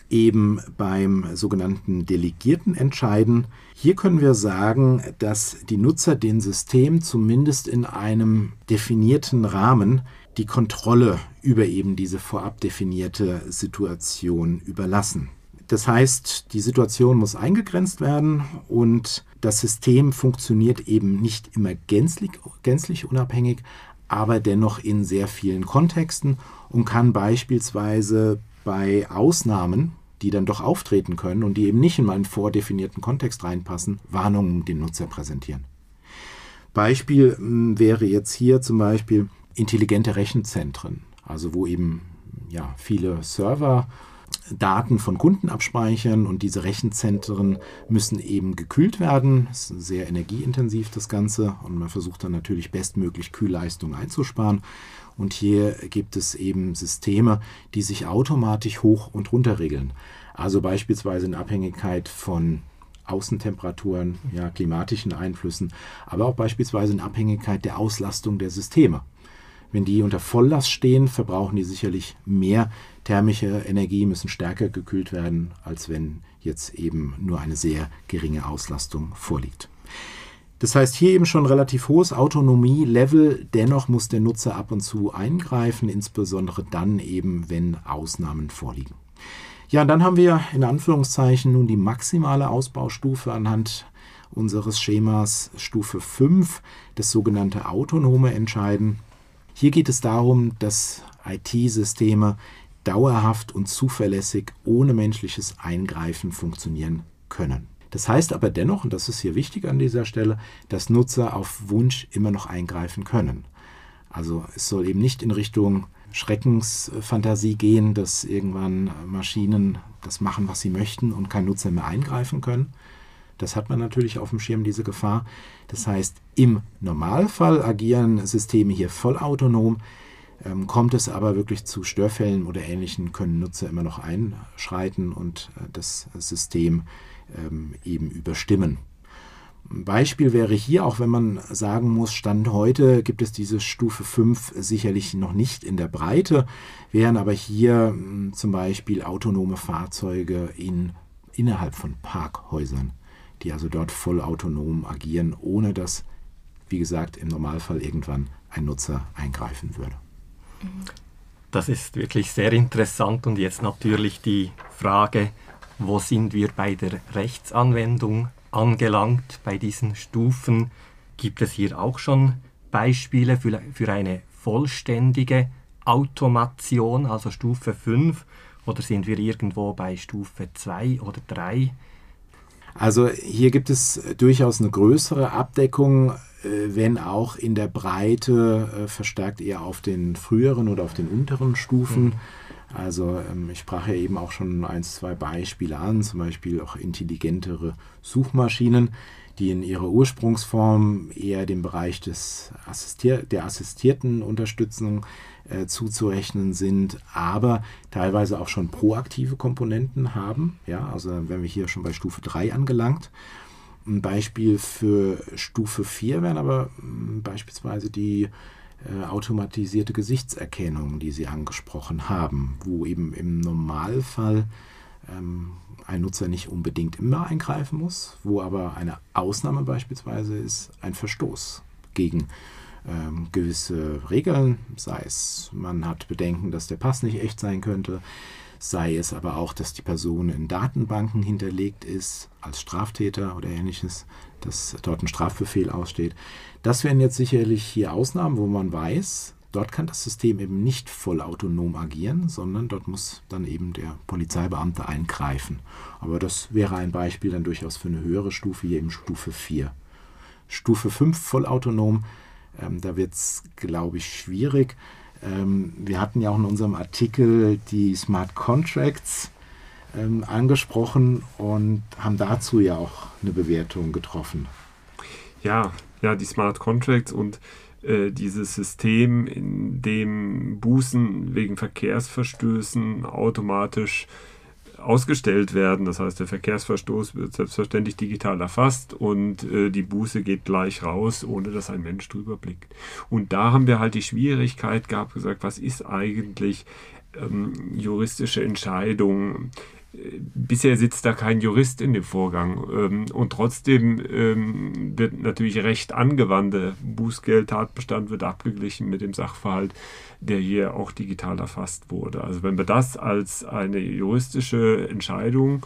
eben beim sogenannten Delegierten entscheiden. Hier können wir sagen, dass die Nutzer den System zumindest in einem definierten Rahmen die Kontrolle über eben diese vorab definierte Situation überlassen. Das heißt, die Situation muss eingegrenzt werden und das System funktioniert eben nicht immer gänzlich, gänzlich unabhängig, aber dennoch in sehr vielen Kontexten und kann beispielsweise bei Ausnahmen, die dann doch auftreten können und die eben nicht in meinen vordefinierten Kontext reinpassen, Warnungen dem Nutzer präsentieren. Beispiel hm, wäre jetzt hier zum Beispiel intelligente Rechenzentren, also wo eben ja, viele Server Daten von Kunden abspeichern und diese Rechenzentren müssen eben gekühlt werden. Das ist sehr energieintensiv das Ganze und man versucht dann natürlich bestmöglich Kühlleistung einzusparen. Und hier gibt es eben Systeme, die sich automatisch hoch und runter regeln. Also beispielsweise in Abhängigkeit von Außentemperaturen, ja, klimatischen Einflüssen, aber auch beispielsweise in Abhängigkeit der Auslastung der Systeme. Wenn die unter Volllast stehen, verbrauchen die sicherlich mehr thermische Energie, müssen stärker gekühlt werden, als wenn jetzt eben nur eine sehr geringe Auslastung vorliegt. Das heißt, hier eben schon relativ hohes Autonomie-Level, dennoch muss der Nutzer ab und zu eingreifen, insbesondere dann eben, wenn Ausnahmen vorliegen. Ja, und dann haben wir in Anführungszeichen nun die maximale Ausbaustufe anhand unseres Schemas Stufe 5, das sogenannte autonome Entscheiden. Hier geht es darum, dass IT-Systeme dauerhaft und zuverlässig ohne menschliches Eingreifen funktionieren können. Das heißt aber dennoch, und das ist hier wichtig an dieser Stelle, dass Nutzer auf Wunsch immer noch eingreifen können. Also es soll eben nicht in Richtung Schreckensfantasie gehen, dass irgendwann Maschinen das machen, was sie möchten und kein Nutzer mehr eingreifen können, das hat man natürlich auf dem Schirm, diese Gefahr. Das heißt, im Normalfall agieren Systeme hier vollautonom. Ähm, kommt es aber wirklich zu Störfällen oder Ähnlichem, können Nutzer immer noch einschreiten und äh, das System ähm, eben überstimmen. Ein Beispiel wäre hier, auch wenn man sagen muss, Stand heute gibt es diese Stufe 5 sicherlich noch nicht in der Breite, wären aber hier hm, zum Beispiel autonome Fahrzeuge in, innerhalb von Parkhäusern die also dort voll autonom agieren, ohne dass, wie gesagt, im Normalfall irgendwann ein Nutzer eingreifen würde. Das ist wirklich sehr interessant und jetzt natürlich die Frage, wo sind wir bei der Rechtsanwendung angelangt bei diesen Stufen? Gibt es hier auch schon Beispiele für, für eine vollständige Vollautomation, also Stufe 5, oder sind wir irgendwo bei Stufe 2 oder 3? Also hier gibt es durchaus eine größere Abdeckung, äh, wenn auch in der Breite äh, verstärkt eher auf den früheren oder auf den unteren Stufen. Mhm. Also ähm, ich sprach ja eben auch schon ein, zwei Beispiele an, zum Beispiel auch intelligentere Suchmaschinen, die in ihrer Ursprungsform eher dem Bereich des Assistier der assistierten Unterstützung äh, zuzurechnen sind, aber teilweise auch schon proaktive Komponenten haben. Ja, also wenn wir hier schon bei Stufe 3 angelangt. Ein Beispiel für Stufe 4 wären aber hm, beispielsweise die äh, automatisierte Gesichtserkennung, die Sie angesprochen haben, wo eben im Normalfall ähm, ein Nutzer nicht unbedingt immer eingreifen muss, wo aber eine Ausnahme beispielsweise ist ein Verstoß gegen ähm, gewisse Regeln, sei es man hat Bedenken, dass der Pass nicht echt sein könnte, sei es aber auch, dass die Person in Datenbanken hinterlegt ist als Straftäter oder ähnliches, dass dort ein Strafbefehl aussteht. Das wären jetzt sicherlich hier Ausnahmen, wo man weiß, dort kann das System eben nicht vollautonom agieren, sondern dort muss dann eben der Polizeibeamte eingreifen. Aber das wäre ein Beispiel dann durchaus für eine höhere Stufe, hier eben Stufe 4. Stufe 5 vollautonom, ähm, da wird es, glaube ich, schwierig. Ähm, wir hatten ja auch in unserem Artikel die Smart Contracts ähm, angesprochen und haben dazu ja auch eine Bewertung getroffen. Ja, ja, die Smart Contracts und äh, dieses System, in dem Bußen wegen Verkehrsverstößen automatisch ausgestellt werden. Das heißt, der Verkehrsverstoß wird selbstverständlich digital erfasst und äh, die Buße geht gleich raus, ohne dass ein Mensch drüber blickt. Und da haben wir halt die Schwierigkeit gehabt, gesagt, was ist eigentlich ähm, juristische Entscheidung? Bisher sitzt da kein Jurist in dem Vorgang ähm, und trotzdem ähm, wird natürlich Recht angewandt. Der Bußgeldtatbestand wird abgeglichen mit dem Sachverhalt, der hier auch digital erfasst wurde. Also wenn wir das als eine juristische Entscheidung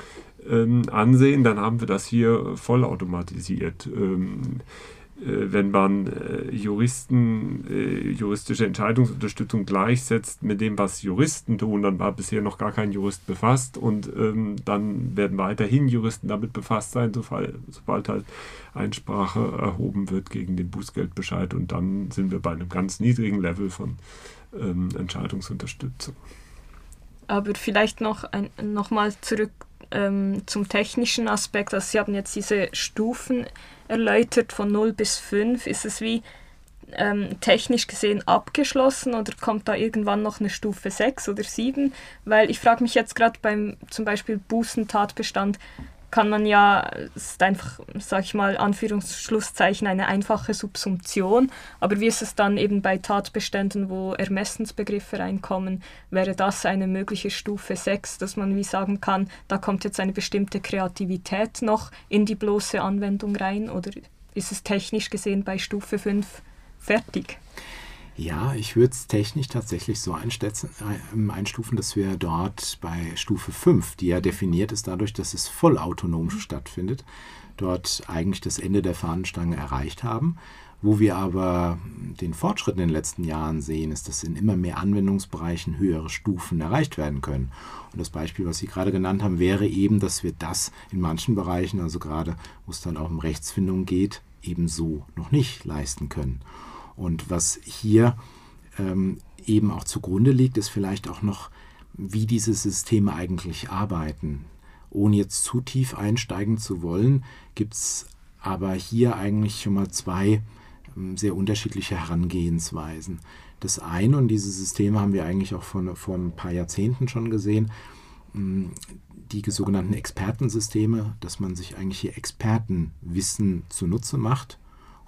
ähm, ansehen, dann haben wir das hier vollautomatisiert. Ähm, äh, wenn man äh, Juristen, äh, juristische Entscheidungsunterstützung gleichsetzt mit dem, was Juristen tun, dann war bisher noch gar kein Jurist befasst und ähm, dann werden weiterhin Juristen damit befasst sein, sobald, sobald halt Einsprache erhoben wird gegen den Bußgeldbescheid und dann sind wir bei einem ganz niedrigen Level von ähm, Entscheidungsunterstützung. Aber vielleicht noch, ein, noch mal zurück ähm, zum technischen Aspekt. Also Sie haben jetzt diese Stufen erläutert von 0 bis 5. Ist es wie ähm, technisch gesehen abgeschlossen oder kommt da irgendwann noch eine Stufe 6 oder 7? Weil ich frage mich jetzt gerade beim zum Beispiel Bußentatbestand, kann man ja, ist einfach, sag ich mal, Anführungsschlusszeichen, eine einfache Subsumption. Aber wie ist es dann eben bei Tatbeständen, wo Ermessensbegriffe reinkommen, wäre das eine mögliche Stufe 6, dass man wie sagen kann, da kommt jetzt eine bestimmte Kreativität noch in die bloße Anwendung rein? Oder ist es technisch gesehen bei Stufe 5 fertig? Ja, ich würde es technisch tatsächlich so ähm, einstufen, dass wir dort bei Stufe 5, die ja definiert ist dadurch, dass es vollautonom stattfindet, dort eigentlich das Ende der Fahnenstange erreicht haben. Wo wir aber den Fortschritt in den letzten Jahren sehen, ist, dass in immer mehr Anwendungsbereichen höhere Stufen erreicht werden können. Und das Beispiel, was Sie gerade genannt haben, wäre eben, dass wir das in manchen Bereichen, also gerade wo es dann auch um Rechtsfindung geht, ebenso noch nicht leisten können. Und was hier ähm, eben auch zugrunde liegt, ist vielleicht auch noch, wie diese Systeme eigentlich arbeiten. Ohne jetzt zu tief einsteigen zu wollen, gibt es aber hier eigentlich schon mal zwei ähm, sehr unterschiedliche Herangehensweisen. Das eine, und diese Systeme haben wir eigentlich auch vor, vor ein paar Jahrzehnten schon gesehen, ähm, die sogenannten Expertensysteme, dass man sich eigentlich hier Expertenwissen zunutze macht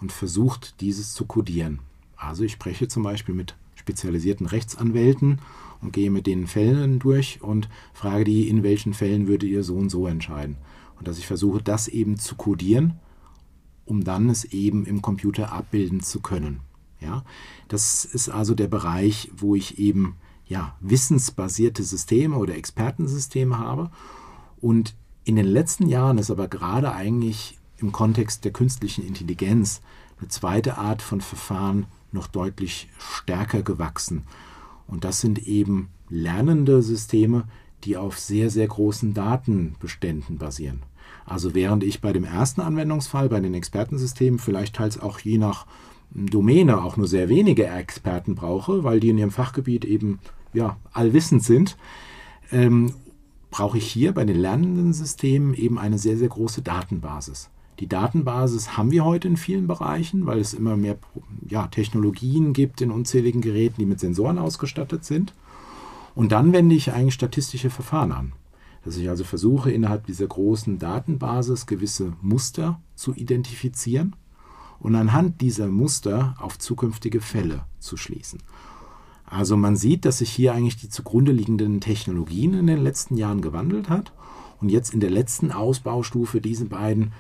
und versucht, dieses zu kodieren. Also ich spreche zum Beispiel mit spezialisierten Rechtsanwälten und gehe mit den Fällen durch und frage die, in welchen Fällen würde ihr so und so entscheiden. Und dass ich versuche, das eben zu kodieren, um dann es eben im Computer abbilden zu können. Ja, das ist also der Bereich, wo ich eben ja, wissensbasierte Systeme oder Expertensysteme habe. Und in den letzten Jahren ist aber gerade eigentlich im Kontext der künstlichen Intelligenz eine zweite Art von Verfahren noch deutlich stärker gewachsen. Und das sind eben lernende Systeme, die auf sehr, sehr großen Datenbeständen basieren. Also während ich bei dem ersten Anwendungsfall, bei den Expertensystemen, vielleicht teils auch je nach Domäne auch nur sehr wenige Experten brauche, weil die in ihrem Fachgebiet eben ja, allwissend sind, ähm, brauche ich hier bei den lernenden Systemen eben eine sehr, sehr große Datenbasis. Die Datenbasis haben wir heute in vielen Bereichen, weil es immer mehr ja, Technologien gibt in unzähligen Geräten, die mit Sensoren ausgestattet sind. Und dann wende ich eigentlich statistische Verfahren an. Dass ich also versuche, innerhalb dieser großen Datenbasis gewisse Muster zu identifizieren und anhand dieser Muster auf zukünftige Fälle zu schließen. Also man sieht, dass sich hier eigentlich die zugrunde liegenden Technologien in den letzten Jahren gewandelt hat und jetzt in der letzten Ausbaustufe diese beiden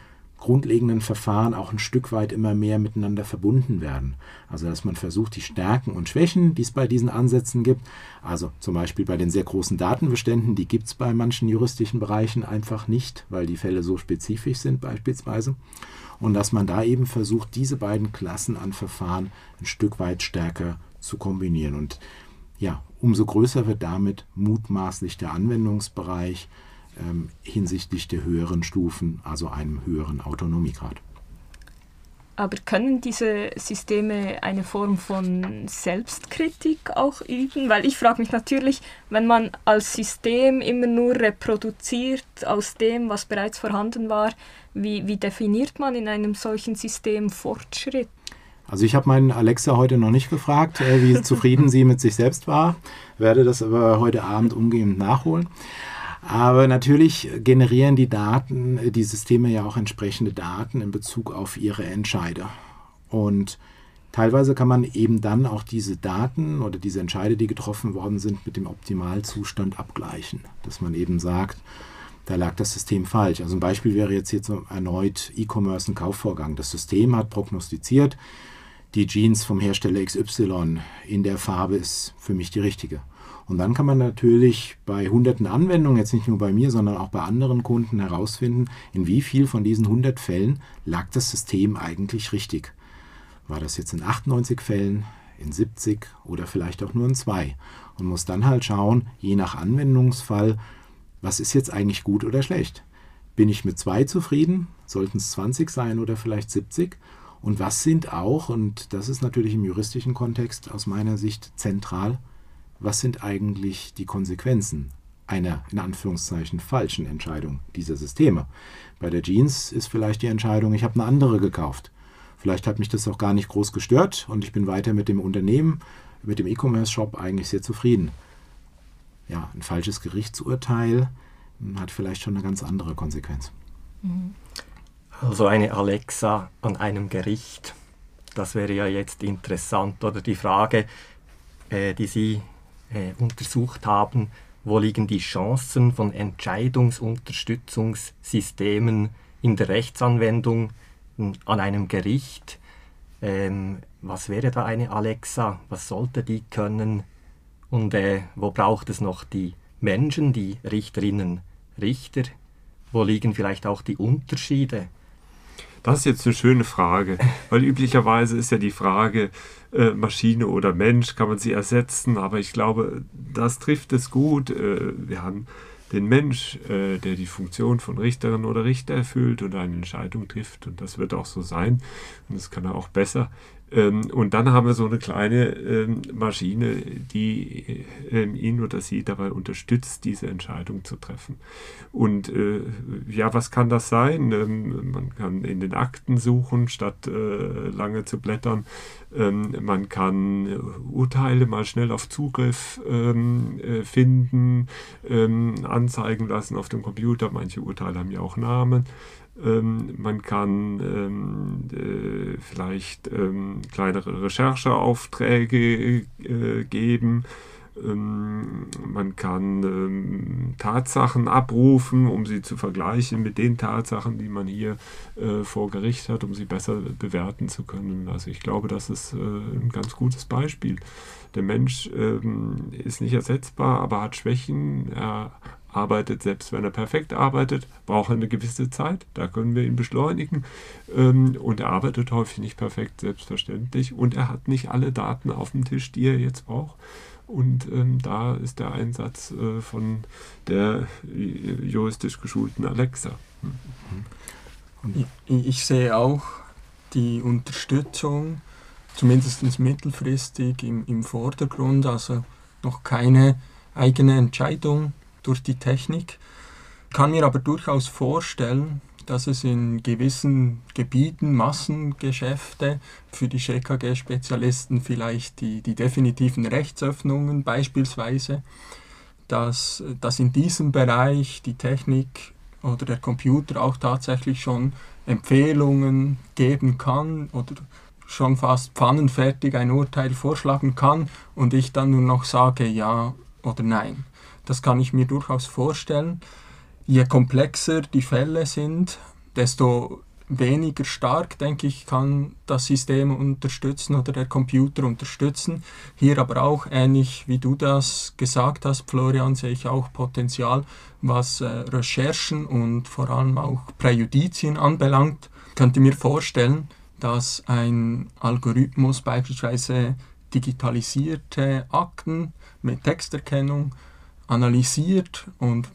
grundlegenden Verfahren auch ein Stück weit immer mehr miteinander verbunden werden. Also dass man versucht, die Stärken und Schwächen, die es bei diesen Ansätzen gibt, also zum Beispiel bei den sehr großen Datenbeständen, die gibt es bei manchen juristischen Bereichen einfach nicht, weil die Fälle so spezifisch sind beispielsweise. Und dass man da eben versucht, diese beiden Klassen an Verfahren ein Stück weit stärker zu kombinieren. Und ja, umso größer wird damit mutmaßlich der Anwendungsbereich, ähm, hinsichtlich der höheren Stufen, also einem höheren Autonomiegrad. Aber können diese Systeme eine Form von Selbstkritik auch üben? Weil ich frage mich natürlich, wenn man als System immer nur reproduziert aus dem, was bereits vorhanden war, wie, wie definiert man in einem solchen System Fortschritt? Also ich habe meinen Alexa heute noch nicht gefragt, äh, wie zufrieden sie mit sich selbst war, werde das aber heute Abend umgehend nachholen. Aber natürlich generieren die Daten, die Systeme ja auch entsprechende Daten in Bezug auf ihre Entscheider. Und teilweise kann man eben dann auch diese Daten oder diese Entscheide, die getroffen worden sind, mit dem Optimalzustand abgleichen. Dass man eben sagt, da lag das System falsch. Also ein Beispiel wäre jetzt hier erneut E-Commerce ein Kaufvorgang. Das System hat prognostiziert, die Jeans vom Hersteller XY in der Farbe ist für mich die richtige. Und dann kann man natürlich bei hunderten Anwendungen, jetzt nicht nur bei mir, sondern auch bei anderen Kunden herausfinden, in wie viel von diesen 100 Fällen lag das System eigentlich richtig. War das jetzt in 98 Fällen, in 70 oder vielleicht auch nur in zwei? Und muss dann halt schauen, je nach Anwendungsfall, was ist jetzt eigentlich gut oder schlecht? Bin ich mit zwei zufrieden? Sollten es 20 sein oder vielleicht 70? Und was sind auch, und das ist natürlich im juristischen Kontext aus meiner Sicht zentral, was sind eigentlich die Konsequenzen einer in Anführungszeichen falschen Entscheidung dieser Systeme. Bei der Jeans ist vielleicht die Entscheidung, ich habe eine andere gekauft. Vielleicht hat mich das auch gar nicht groß gestört und ich bin weiter mit dem Unternehmen, mit dem E-Commerce-Shop eigentlich sehr zufrieden. Ja, ein falsches Gerichtsurteil hat vielleicht schon eine ganz andere Konsequenz. Also eine Alexa an einem Gericht, das wäre ja jetzt interessant. Oder die Frage, äh, die Sie äh, untersucht haben, wo liegen die Chancen von Entscheidungsunterstützungssystemen in der Rechtsanwendung an einem Gericht. Ähm, was wäre da eine Alexa? Was sollte die können? Und äh, wo braucht es noch die Menschen, die Richterinnen, Richter? Wo liegen vielleicht auch die Unterschiede? Das ist jetzt eine schöne Frage, weil üblicherweise ist ja die Frage, äh, Maschine oder Mensch, kann man sie ersetzen, aber ich glaube, das trifft es gut. Äh, wir haben den Mensch, äh, der die Funktion von Richterin oder Richter erfüllt und eine Entscheidung trifft und das wird auch so sein und das kann er auch besser. Ähm, und dann haben wir so eine kleine ähm, Maschine, die ähm, ihn oder sie dabei unterstützt, diese Entscheidung zu treffen. Und äh, ja, was kann das sein? man kann in den Akten suchen, statt äh, lange zu blättern. man kann äh, Urteile mal schnell auf Zugriff finden, anzeigen lassen auf dem Computer. Manche Urteile haben ja auch Namen. Ähm, man kann ähm, äh, vielleicht ähm, kleinere Rechercheaufträge äh, geben. Ähm, man kann ähm, Tatsachen abrufen, um sie zu vergleichen mit den Tatsachen, die man hier äh, vor Gericht hat, um sie besser bewerten zu können. Also ich glaube, das ist äh, ein ganz gutes Beispiel. Der Mensch ähm, ist nicht ersetzbar, aber hat Schwächen. Er arbeitet, selbst wenn er perfekt arbeitet, braucht er eine gewisse Zeit. Da können wir ihn beschleunigen. Ähm, und er arbeitet häufig nicht perfekt, selbstverständlich. Und er hat nicht alle Daten auf dem Tisch, die er jetzt braucht. Und ähm, da ist der Einsatz äh, von der juristisch geschulten Alexa. Ich, ich sehe auch die Unterstützung, zumindest mittelfristig, im, im Vordergrund. Also noch keine eigene Entscheidung durch die Technik. Kann mir aber durchaus vorstellen, dass es in gewissen Gebieten Massengeschäfte für die ΣKG-Spezialisten vielleicht die, die definitiven Rechtsöffnungen beispielsweise, dass, dass in diesem Bereich die Technik oder der Computer auch tatsächlich schon Empfehlungen geben kann oder schon fast pfannenfertig ein Urteil vorschlagen kann und ich dann nur noch sage ja oder nein. Das kann ich mir durchaus vorstellen je komplexer die Fälle sind, desto weniger stark, denke ich, kann das System unterstützen oder der Computer unterstützen. Hier aber auch ähnlich wie du das gesagt hast, Florian, sehe ich auch Potenzial, was äh, Recherchen und vor allem auch Präjudizien anbelangt. Ich könnte mir vorstellen, dass ein Algorithmus beispielsweise digitalisierte Akten mit Texterkennung analysiert und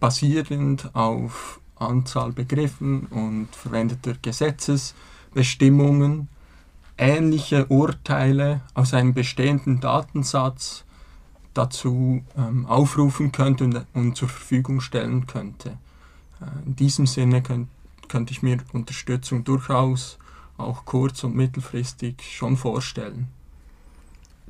basierend auf Anzahl Begriffen und verwendeter Gesetzesbestimmungen ähnliche Urteile aus einem bestehenden Datensatz dazu ähm, aufrufen könnte und, und, zur Verfügung stellen könnte. Äh, in diesem Sinne könnt, könnte ich mir Unterstützung durchaus auch kurz- und mittelfristig schon vorstellen.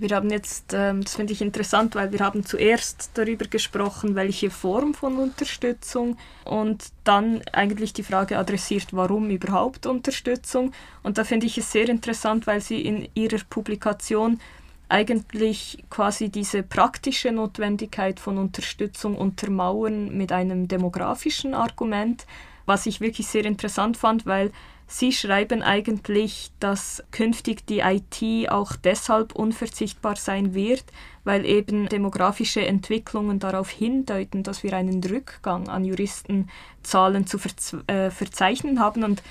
Wir haben jetzt, ähm, das finde ich interessant, weil wir haben zuerst darüber gesprochen, welche Form von Unterstützung und dann eigentlich die Frage adressiert, warum überhaupt Unterstützung. Und da finde ich es sehr interessant, weil Sie in Ihrer Publikation eigentlich quasi diese praktische Notwendigkeit von Unterstützung untermauern mit einem demografischen Argument, was ich wirklich sehr interessant fand, weil Sie schreiben eigentlich, dass künftig die IT auch deshalb unverzichtbar sein wird, weil eben demografische Entwicklungen darauf hindeuten, dass wir einen Rückgang an Juristenzahlen zu äh, verzeichnen haben. Und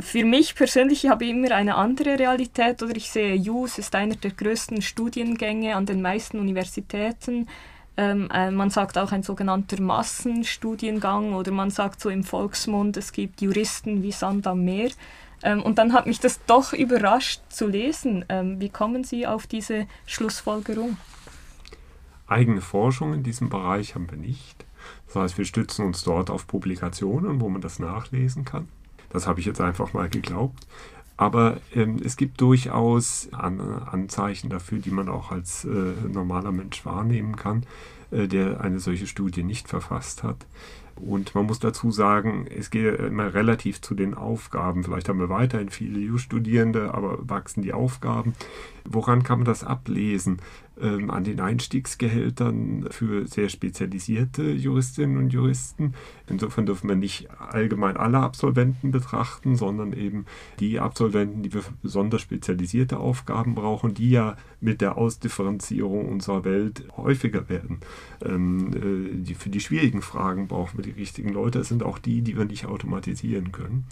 für mich persönlich habe ich immer eine andere Realität oder ich sehe, JUS ist einer der größten Studiengänge an den meisten Universitäten. Ähm, äh, man sagt auch ein sogenannter Massenstudiengang oder man sagt so im Volksmund, es gibt Juristen wie Sand am Meer. Ähm, und dann hat mich das doch überrascht zu lesen. Ähm, wie kommen Sie auf diese Schlussfolgerung? Eigene Forschung in diesem Bereich haben wir nicht. Das heißt, wir stützen uns dort auf Publikationen, wo man das nachlesen kann. Das habe ich jetzt einfach mal geglaubt. Aber ähm, es gibt durchaus An Anzeichen dafür, die man auch als äh, normaler Mensch wahrnehmen kann, äh, der eine solche Studie nicht verfasst hat. Und man muss dazu sagen, es geht immer relativ zu den Aufgaben. Vielleicht haben wir weiterhin viele Jus-Studierende, aber wachsen die Aufgaben. Woran kann man das ablesen? Ähm, an den Einstiegsgehältern für sehr spezialisierte Juristinnen und Juristen. Insofern dürfen wir nicht allgemein alle Absolventen betrachten, sondern eben die Absolventen, die für besonders spezialisierte Aufgaben brauchen, die ja mit der Ausdifferenzierung unserer Welt häufiger werden. Ähm, äh, die, für die schwierigen Fragen brauchen wir die richtigen Leute. Das sind auch die, die wir nicht automatisieren können.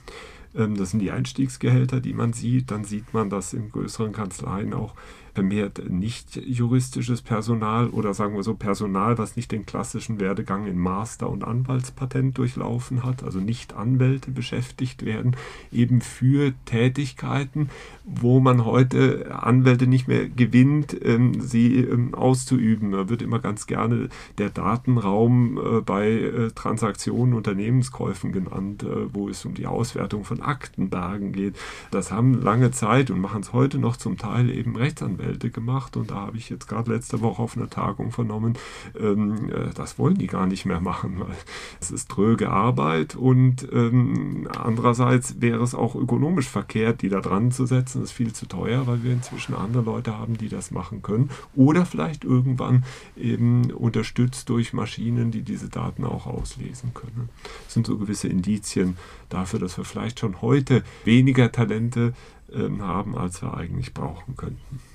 Ähm, das sind die Einstiegsgehälter, die man sieht. Dann sieht man, dass in größeren Kanzleien auch vermehrt nicht juristisches Personal oder sagen wir so Personal, was nicht den klassischen Werdegang in Master- und Anwaltspatent durchlaufen hat, also nicht Anwälte beschäftigt werden, eben für Tätigkeiten, wo man heute Anwälte nicht mehr gewinnt, ähm, sie ähm, auszuüben. Da wird immer ganz gerne der Datenraum äh, bei äh, Transaktionen, Unternehmenskäufen genannt, äh, wo es um die Auswertung von Aktenbergen geht. Das haben lange Zeit und machen es heute noch zum Teil eben Rechtsanwälte Rechtsanwälte gemacht und da habe ich jetzt gerade letzte Woche auf einer Tagung vernommen, ähm, äh, das wollen die gar nicht mehr machen, weil es ist tröge Arbeit und ähm, andererseits wäre es auch ökonomisch verkehrt, die da dran zu setzen. Das ist viel zu teuer, weil wir inzwischen andere Leute haben, die das machen können oder vielleicht irgendwann eben unterstützt durch Maschinen, die diese Daten auch auslesen können. Das sind so gewisse Indizien dafür, dass wir vielleicht schon heute weniger Talente ähm, haben, als wir eigentlich brauchen könnten.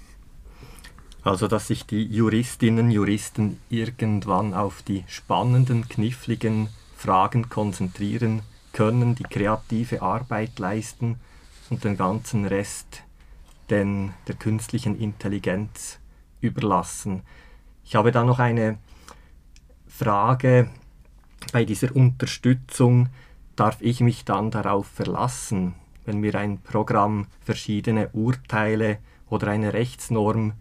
Also dass sich die Juristinnen, Juristen irgendwann auf die spannenden, kniffligen Fragen konzentrieren können, die kreative Arbeit leisten und den ganzen Rest den, der künstlichen Intelligenz überlassen. Ich habe da noch eine Frage bei dieser Unterstützung. Darf ich mich dann darauf verlassen, wenn mir ein Programm verschiedene Urteile oder eine Rechtsnorm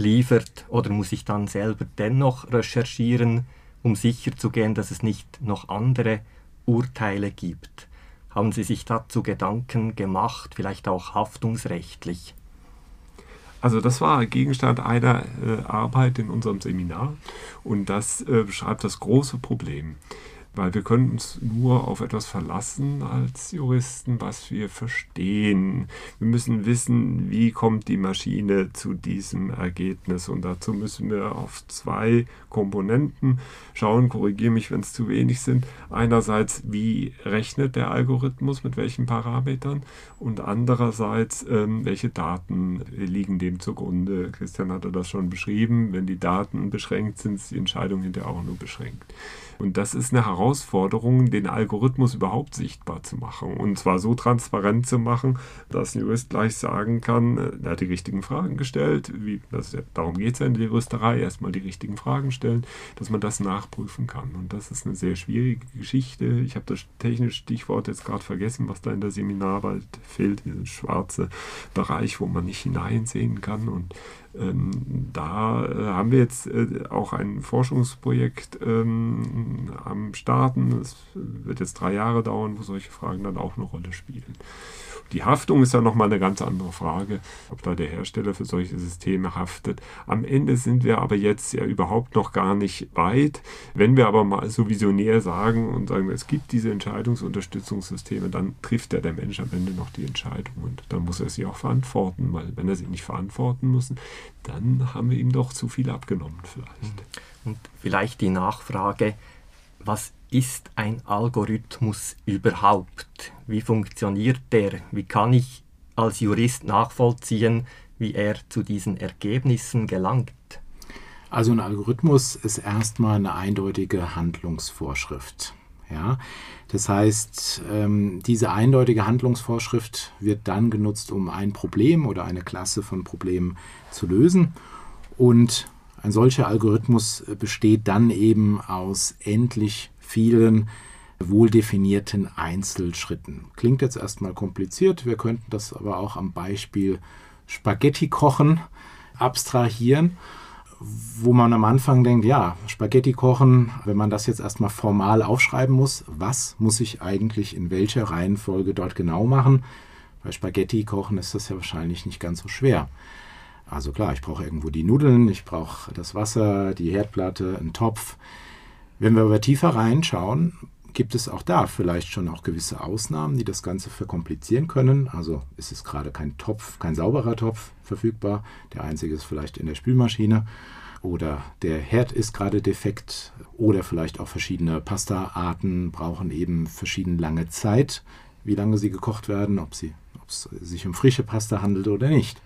liefert, oder muss ich dann selber dennoch recherchieren, um sicherzugehen, dass es nicht noch andere Urteile gibt? Haben Sie sich dazu Gedanken gemacht, vielleicht auch haftungsrechtlich? Also das war Gegenstand einer äh, Arbeit in unserem Seminar und das äh, beschreibt das große Problem weil wir können uns nur auf etwas verlassen als Juristen, was wir verstehen. Wir müssen wissen, wie kommt die Maschine zu diesem Ergebnis und dazu müssen wir auf zwei Komponenten schauen, korrigiere mich, wenn es zu wenig sind. Einerseits, wie rechnet der Algorithmus, mit welchen Parametern und andererseits, ähm, welche Daten liegen dem zugrunde. Christian hatte das schon beschrieben, wenn die Daten beschränkt sind, ist die Entscheidung hinterher auch nur beschränkt. Und das ist eine Herausforderung, den Algorithmus überhaupt sichtbar zu machen. Und zwar so transparent zu machen, dass ein Jurist gleich sagen kann, äh, er hat die richtigen Fragen gestellt. Wie, das, darum geht es ja in der Juristerei, erstmal die richtigen Fragen stellen, dass man das nachprüfen kann. Und das ist eine sehr schwierige Geschichte. Ich habe das technische Stichwort jetzt gerade vergessen, was da in der Seminarwelt fehlt, dieser schwarze Bereich, wo man nicht hineinsehen kann. Und da äh, haben wir jetzt äh, auch ein Forschungsprojekt ähm, am Starten. Es wird jetzt drei Jahre dauern, wo solche Fragen dann auch eine Rolle spielen. Die Haftung ist ja nochmal eine ganz andere Frage, ob da der Hersteller für solche Systeme haftet. Am Ende sind wir aber jetzt ja überhaupt noch gar nicht weit. Wenn wir aber mal so visionär sagen und sagen, es gibt diese Entscheidungsunterstützungssysteme, dann trifft ja der Mensch am Ende noch die Entscheidung und dann muss er sie auch verantworten, weil wenn er sie nicht verantworten muss, dann haben wir ihm doch zu viel abgenommen vielleicht. Und vielleicht die Nachfrage, was ist ein Algorithmus überhaupt? Wie funktioniert der? Wie kann ich als Jurist nachvollziehen, wie er zu diesen Ergebnissen gelangt? Also ein Algorithmus ist erstmal eine eindeutige Handlungsvorschrift. Ja? Das heißt, ähm, diese eindeutige Handlungsvorschrift wird dann genutzt, um ein Problem oder eine Klasse von Problemen zu lösen. Und ein solcher Algorithmus besteht dann eben aus endlich vielen wohl definierten Einzelschritten. Klingt jetzt erstmal kompliziert, wir könnten das aber auch am Beispiel Spaghetti kochen abstrahieren, wo man am Anfang denkt, ja, Spaghetti kochen, wenn man das jetzt erstmal formal aufschreiben muss, was muss ich eigentlich in welcher Reihenfolge dort genau machen? Bei Spaghetti kochen ist das ja wahrscheinlich nicht ganz so schwer. Also klar, ich brauche irgendwo die Nudeln, ich brauche das Wasser, die Herdplatte, einen Topf. Wenn wir aber tiefer reinschauen, gibt es auch da vielleicht schon auch gewisse Ausnahmen, die das Ganze verkomplizieren können. Also ist es gerade kein Topf, kein sauberer Topf verfügbar. Der einzige ist vielleicht in der Spülmaschine. Oder der Herd ist gerade defekt. Oder vielleicht auch verschiedene Pasta-Arten brauchen eben verschieden lange Zeit, wie lange sie gekocht werden, ob, sie, ob es sich um frische Pasta handelt oder nicht.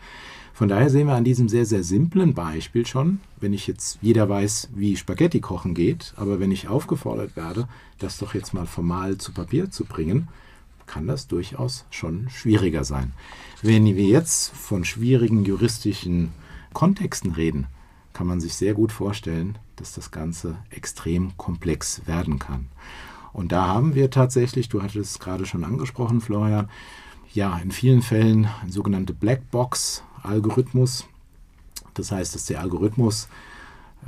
Von daher sehen wir an diesem sehr, sehr simplen Beispiel schon, wenn ich jetzt, jeder weiß, wie Spaghetti kochen geht, aber wenn ich aufgefordert werde, das doch jetzt mal formal zu Papier zu bringen, kann das durchaus schon schwieriger sein. Wenn wir jetzt von schwierigen juristischen Kontexten reden, kann man sich sehr gut vorstellen, dass das Ganze extrem komplex werden kann. Und da haben wir tatsächlich, du hattest es gerade schon angesprochen, Florian, ja, in vielen Fällen eine sogenannte Blackbox Algorithmus. Das heißt, dass der Algorithmus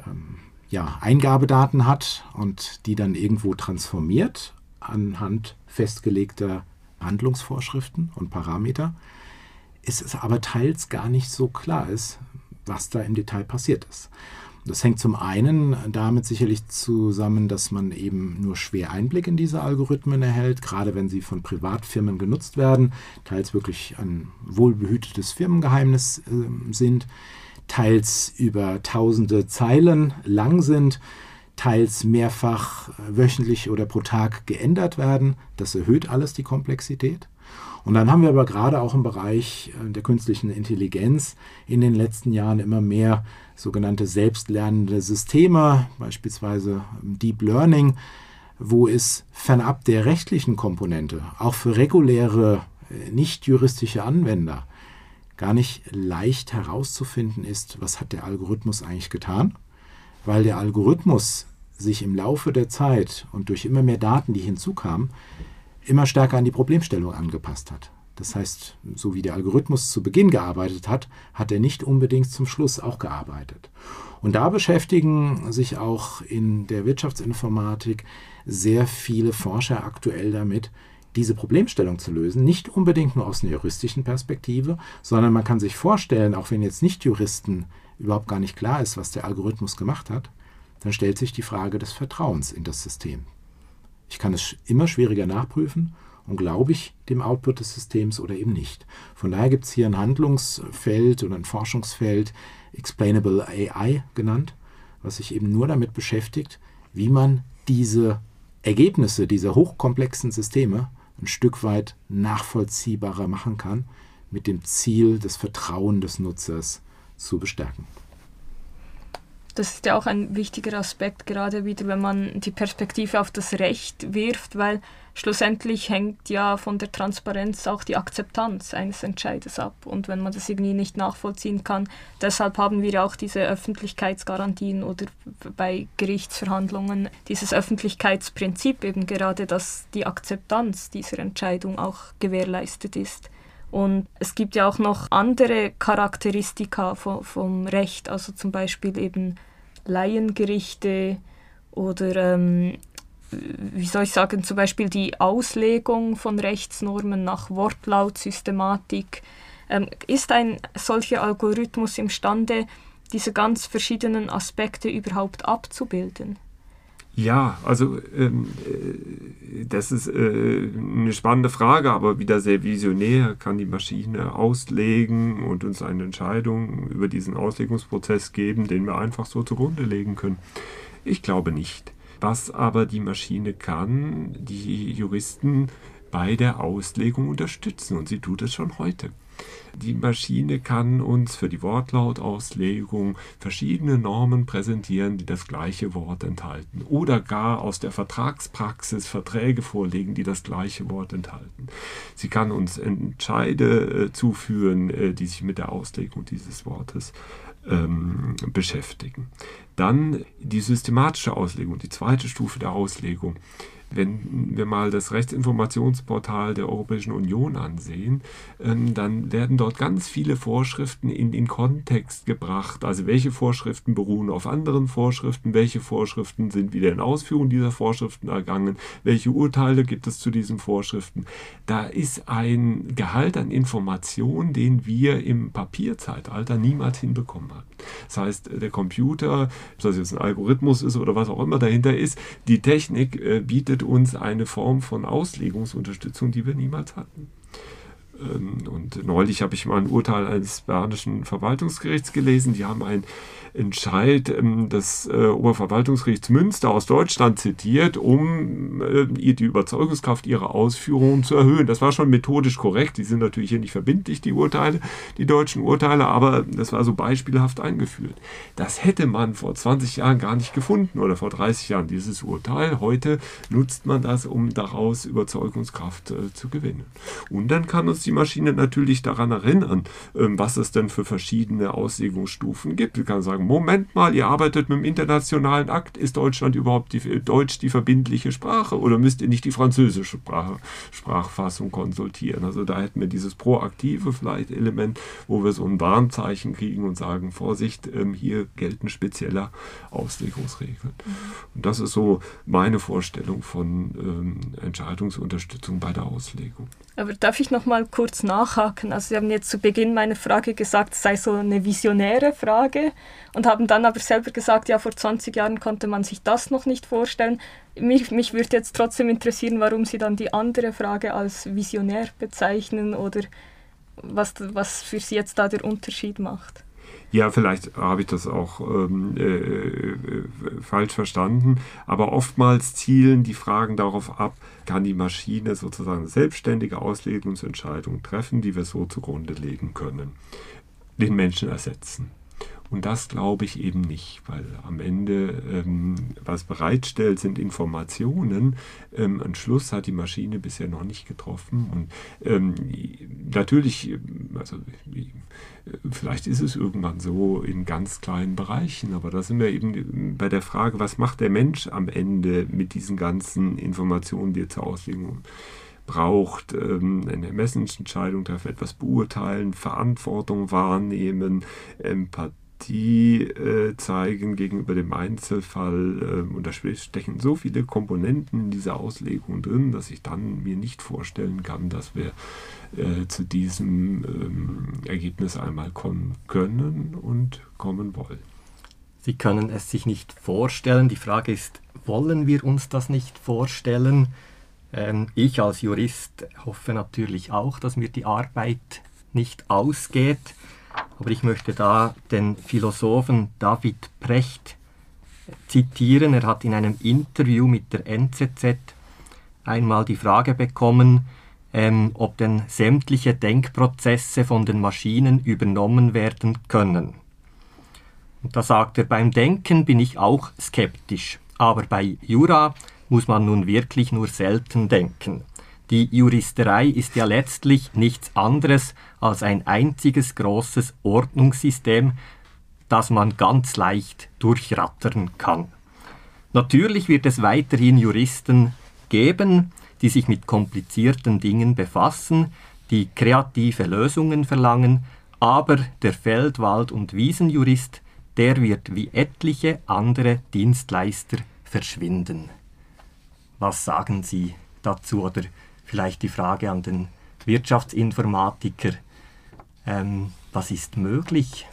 ähm, ja, Eingabedaten hat und die dann irgendwo transformiert anhand festgelegter Handlungsvorschriften und Parameter. Es ist aber teils gar nicht so klar ist, was da im Detail passiert ist. Das hängt zum einen damit sicherlich zusammen, dass man eben nur schwer Einblick in diese Algorithmen erhält, gerade wenn sie von Privatfirmen genutzt werden, teils wirklich ein wohlbehütetes Firmengeheimnis äh, sind, teils über tausende Zeilen lang sind, teils mehrfach wöchentlich oder pro Tag geändert werden. Das erhöht alles die Komplexität. Und dann haben wir aber gerade auch im Bereich äh, der künstlichen Intelligenz in den letzten Jahren immer mehr sogenannte selbstlernende Systeme, beispielsweise Deep Learning, wo es fernab der rechtlichen Komponente auch für reguläre, äh, nicht juristische Anwender gar nicht leicht herauszufinden ist, was hat der Algorithmus eigentlich getan, weil der Algorithmus sich im Laufe der Zeit und durch immer mehr Daten, die hinzukamen, immer stärker an die Problemstellung angepasst hat. Das heißt, so wie der Algorithmus zu Beginn gearbeitet hat, hat er nicht unbedingt zum Schluss auch gearbeitet. Und da beschäftigen sich auch in der Wirtschaftsinformatik sehr viele Forscher aktuell damit, diese Problemstellung zu lösen, nicht unbedingt nur aus einer juristischen Perspektive, sondern man kann sich vorstellen, auch wenn jetzt nicht Juristen überhaupt gar nicht klar ist, was der Algorithmus gemacht hat, dann stellt sich die Frage des Vertrauens in das System. Ich kann es immer schwieriger nachprüfen und glaube ich dem Output des Systems oder eben nicht. Von daher gibt es hier ein Handlungsfeld oder ein Forschungsfeld, Explainable AI genannt, was sich eben nur damit beschäftigt, wie man diese Ergebnisse dieser hochkomplexen Systeme ein Stück weit nachvollziehbarer machen kann, mit dem Ziel, das Vertrauen des Nutzers zu bestärken. Das ist ja auch ein wichtiger Aspekt, gerade wieder, wenn man die Perspektive auf das Recht wirft, weil schlussendlich hängt ja von der Transparenz auch die Akzeptanz eines Entscheides ab. Und wenn man das irgendwie nicht nachvollziehen kann, deshalb haben wir auch diese Öffentlichkeitsgarantien oder bei Gerichtsverhandlungen dieses Öffentlichkeitsprinzip eben gerade, dass die Akzeptanz dieser Entscheidung auch gewährleistet ist. Und es gibt ja auch noch andere Charakteristika vom Recht, also zum Beispiel eben Laiengerichte oder ähm, wie soll ich sagen, zum Beispiel die Auslegung von Rechtsnormen nach Wortlaut, Systematik. Ähm, ist ein solcher Algorithmus imstande, diese ganz verschiedenen Aspekte überhaupt abzubilden? Ja, also ähm, äh, das ist äh, eine spannende Frage, aber wieder sehr visionär. Kann die Maschine auslegen und uns eine Entscheidung über diesen Auslegungsprozess geben, den wir einfach so zugrunde legen können? Ich glaube nicht. Was aber die Maschine kann, die Juristen bei der Auslegung unterstützen und sie tut es schon heute. Die Maschine kann uns für die Wortlautauslegung verschiedene Normen präsentieren, die das gleiche Wort enthalten. Oder gar aus der Vertragspraxis Verträge vorlegen, die das gleiche Wort enthalten. Sie kann uns Entscheide äh, zuführen, äh, die sich mit der Auslegung dieses Wortes ähm, beschäftigen. Dann die systematische Auslegung, die zweite Stufe der Auslegung. Wenn wir mal das Rechtsinformationsportal der Europäischen Union ansehen, ähm, dann werden dort ganz viele Vorschriften in den Kontext gebracht. Also welche Vorschriften beruhen auf anderen Vorschriften, welche Vorschriften sind wieder in Ausführung dieser Vorschriften ergangen, welche Urteile gibt es zu diesen Vorschriften. Da ist ein Gehalt an Informationen, den wir im Papierzeitalter niemals hinbekommen haben. Das heißt, der Computer, ob das jetzt ein Algorithmus ist oder was auch immer dahinter ist, die Technik äh, bietet uns eine Form von Auslegungsunterstützung, die wir niemals hatten. Ähm, und neulich habe ich mal ein Urteil eines bernischen Verwaltungsgerichts gelesen. Die haben ein Entscheid ähm, des äh, Oberverwaltungsgerichts Münster aus Deutschland zitiert, um äh, die Überzeugungskraft ihrer Ausführungen zu erhöhen. Das war schon methodisch korrekt. Die sind natürlich hier nicht verbindlich, die Urteile, die deutschen Urteile, aber das war so beispielhaft eingeführt. Das hätte man vor 20 Jahren gar nicht gefunden oder vor 30 Jahren, dieses Urteil. Heute nutzt man das, um daraus Überzeugungskraft äh, zu gewinnen. Und dann kann uns die Maschine natürlich daran erinnern, ähm, was es denn für verschiedene Auslegungsstufen gibt. Sie kann sagen, Moment mal, ihr arbeitet mit dem internationalen Akt, ist Deutschland überhaupt die, Deutsch die verbindliche Sprache oder müsst ihr nicht die französische Sprache, Sprachfassung konsultieren? Also da hätten wir dieses proaktive vielleicht Element, wo wir so ein Warnzeichen kriegen und sagen, Vorsicht, ähm, hier gelten spezielle Auslegungsregeln. Und das ist so meine Vorstellung von ähm, Entscheidungsunterstützung bei der Auslegung. Aber darf ich noch mal kurz nachhaken? Also Sie haben jetzt zu Beginn meine Frage gesagt, es sei so eine visionäre Frage und haben dann aber selber gesagt, ja, vor 20 Jahren konnte man sich das noch nicht vorstellen. Mich, mich würde jetzt trotzdem interessieren, warum Sie dann die andere Frage als visionär bezeichnen oder was, was für Sie jetzt da der Unterschied macht. Ja, vielleicht habe ich das auch ähm, äh, äh, falsch verstanden, aber oftmals zielen die Fragen darauf ab, kann die Maschine sozusagen selbstständige Auslegungsentscheidungen treffen, die wir so zugrunde legen können, den Menschen ersetzen. Und das glaube ich eben nicht, weil am Ende ähm, was bereitstellt, sind Informationen. Ähm, einen Schluss hat die Maschine bisher noch nicht getroffen. Und ähm, natürlich, also vielleicht ist es irgendwann so in ganz kleinen Bereichen, aber da sind wir eben bei der Frage, was macht der Mensch am Ende mit diesen ganzen Informationen, die er zur Auslegung braucht, ähm, eine Ermessensentscheidung, darf etwas beurteilen, Verantwortung wahrnehmen, Empathie die äh, zeigen gegenüber dem Einzelfall, äh, und da stechen so viele Komponenten in dieser Auslegung drin, dass ich dann mir nicht vorstellen kann, dass wir äh, zu diesem ähm, Ergebnis einmal kommen können und kommen wollen. Sie können es sich nicht vorstellen. Die Frage ist, wollen wir uns das nicht vorstellen? Ähm, ich als Jurist hoffe natürlich auch, dass mir die Arbeit nicht ausgeht. Aber ich möchte da den Philosophen David Precht zitieren. Er hat in einem Interview mit der NZZ einmal die Frage bekommen, ähm, ob denn sämtliche Denkprozesse von den Maschinen übernommen werden können. Und da sagt er, beim Denken bin ich auch skeptisch, aber bei Jura muss man nun wirklich nur selten denken. Die Juristerei ist ja letztlich nichts anderes als ein einziges großes Ordnungssystem, das man ganz leicht durchrattern kann. Natürlich wird es weiterhin Juristen geben, die sich mit komplizierten Dingen befassen, die kreative Lösungen verlangen, aber der Feld-, Wald- und Wiesenjurist, der wird wie etliche andere Dienstleister verschwinden. Was sagen Sie dazu oder vielleicht die Frage an den Wirtschaftsinformatiker, ähm, was ist möglich?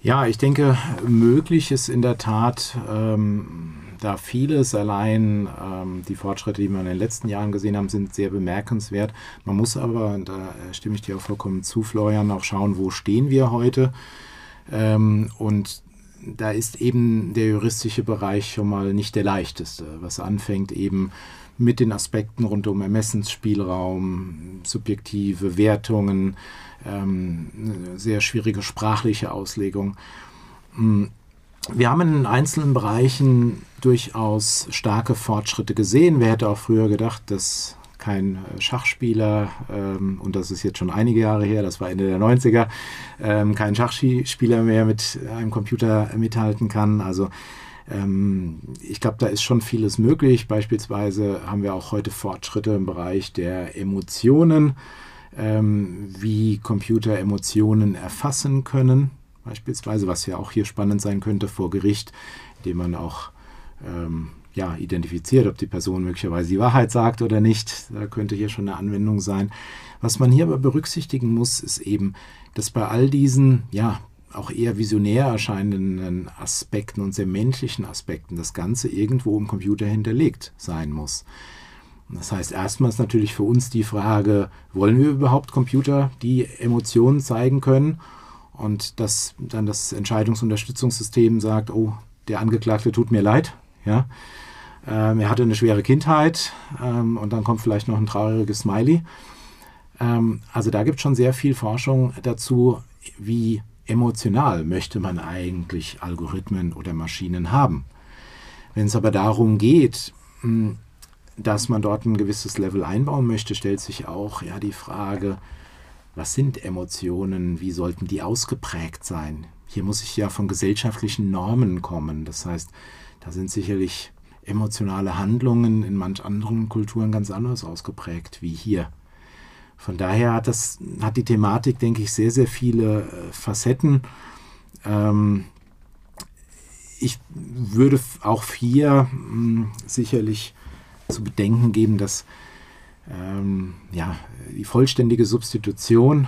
Ja, ich denke, möglich ist in der Tat, ähm, da vieles allein, ähm, die Fortschritte, die wir in den letzten Jahren gesehen haben, sind sehr bemerkenswert. Man muss aber, und da stimme ich dir auch vollkommen zu, Florian, auch schauen, wo stehen wir heute. Ähm, und da ist eben der juristische Bereich schon mal nicht der leichteste, was anfängt eben mit den Aspekten rund um Ermessensspielraum, subjektive Wertungen, ähm, sehr schwierige sprachliche Auslegung. Hm, wir haben in einzelnen Bereichen durchaus starke Fortschritte gesehen. Wer hätte auch früher gedacht, dass kein Schachspieler, ähm, und das ist jetzt schon einige Jahre her, das war Ende der 90er, ähm, kein Schachspieler mehr mit einem Computer mithalten kann. Also ich glaube, da ist schon vieles möglich. Beispielsweise haben wir auch heute Fortschritte im Bereich der Emotionen, ähm, wie Computer Emotionen erfassen können. Beispielsweise, was ja auch hier spannend sein könnte vor Gericht, indem man auch ähm, ja, identifiziert, ob die Person möglicherweise die Wahrheit sagt oder nicht. Da könnte hier schon eine Anwendung sein. Was man hier aber berücksichtigen muss, ist eben, dass bei all diesen ja, auch eher visionär erscheinenden Aspekten und sehr menschlichen Aspekten das Ganze irgendwo im Computer hinterlegt sein muss. Das heißt, erstmal ist natürlich für uns die Frage, wollen wir überhaupt Computer, die Emotionen zeigen können? Und dass dann das Entscheidungsunterstützungssystem sagt, oh, der Angeklagte tut mir leid, ja. Ähm, er hatte eine schwere Kindheit ähm, und dann kommt vielleicht noch ein trauriges Smiley. Ähm, also da gibt es schon sehr viel Forschung dazu, wie emotional möchte man eigentlich Algorithmen oder Maschinen haben. Wenn es aber darum geht, hm, dass man dort ein gewisses Level einbauen möchte, stellt sich auch ja die Frage, was sind Emotionen, wie sollten die ausgeprägt sein? Hier muss ich ja von gesellschaftlichen Normen kommen. Das heißt, da sind sicherlich emotionale Handlungen in manch anderen Kulturen ganz anders ausgeprägt wie hier. Von daher hat, das, hat die Thematik, denke ich, sehr, sehr viele äh, Facetten. Ähm, ich würde auch hier mh, hm, sicherlich zu bedenken geben, dass ähm, ja, die vollständige Substitution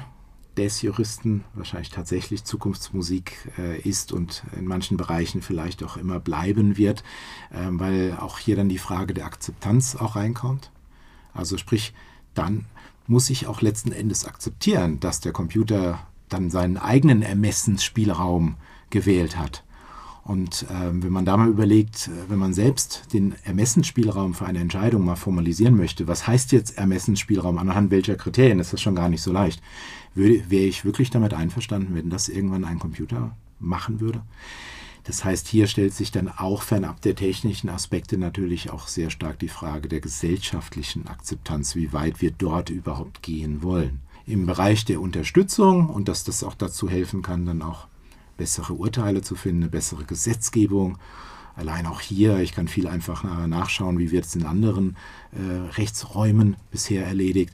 des Juristen wahrscheinlich tatsächlich Zukunftsmusik äh, ist und in manchen Bereichen vielleicht auch immer bleiben wird, äh, weil auch hier dann die Frage der Akzeptanz auch reinkommt. Also sprich, dann muss ich auch letzten Endes akzeptieren, dass der Computer dann seinen eigenen Ermessensspielraum gewählt hat. Und ähm, wenn man da mal überlegt, äh, wenn man selbst den Ermessensspielraum für eine Entscheidung mal formalisieren möchte, was heißt jetzt Ermessensspielraum, anhand welcher Kriterien, ist das schon gar nicht so leicht. Wäre ich wirklich damit einverstanden, wenn das irgendwann ein Computer machen würde? Das heißt, hier stellt sich dann auch fernab der technischen Aspekte natürlich auch sehr stark die Frage der gesellschaftlichen Akzeptanz, wie weit wir dort überhaupt gehen wollen. Im Bereich der Unterstützung und dass das auch dazu helfen kann, dann auch bessere Urteile zu finden, eine bessere Gesetzgebung. Allein auch hier, ich kann viel einfacher nachschauen, wie wird es in anderen äh, Rechtsräumen bisher erledigt.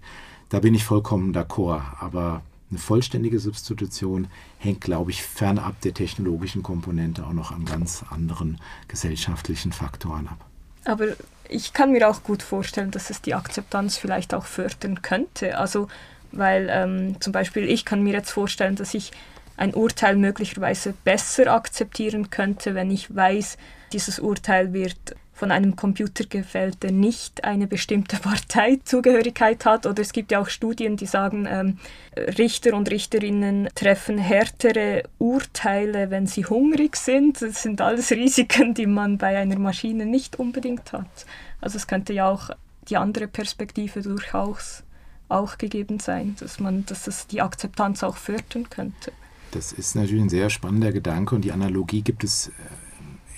Da bin ich vollkommen d'accord. Aber eine vollständige Substitution hängt, glaube ich, fernab der technologischen Komponente auch noch an ganz anderen gesellschaftlichen Faktoren ab. Aber ich kann mir auch gut vorstellen, dass es die Akzeptanz vielleicht auch fördern könnte. Also, weil ähm, zum Beispiel ich kann mir jetzt vorstellen, dass ich ein Urteil möglicherweise besser akzeptieren könnte, wenn ich weiß, dieses Urteil wird von einem Computer gefällt, der nicht eine bestimmte Parteizugehörigkeit hat. Oder es gibt ja auch Studien, die sagen, ähm, Richter und Richterinnen treffen härtere Urteile, wenn sie hungrig sind. Das sind alles Risiken, die man bei einer Maschine nicht unbedingt hat. Also es könnte ja auch die andere Perspektive durchaus auch gegeben sein, dass man, dass es die Akzeptanz auch fördern könnte. Das ist natürlich ein sehr spannender Gedanke und die Analogie gibt es äh,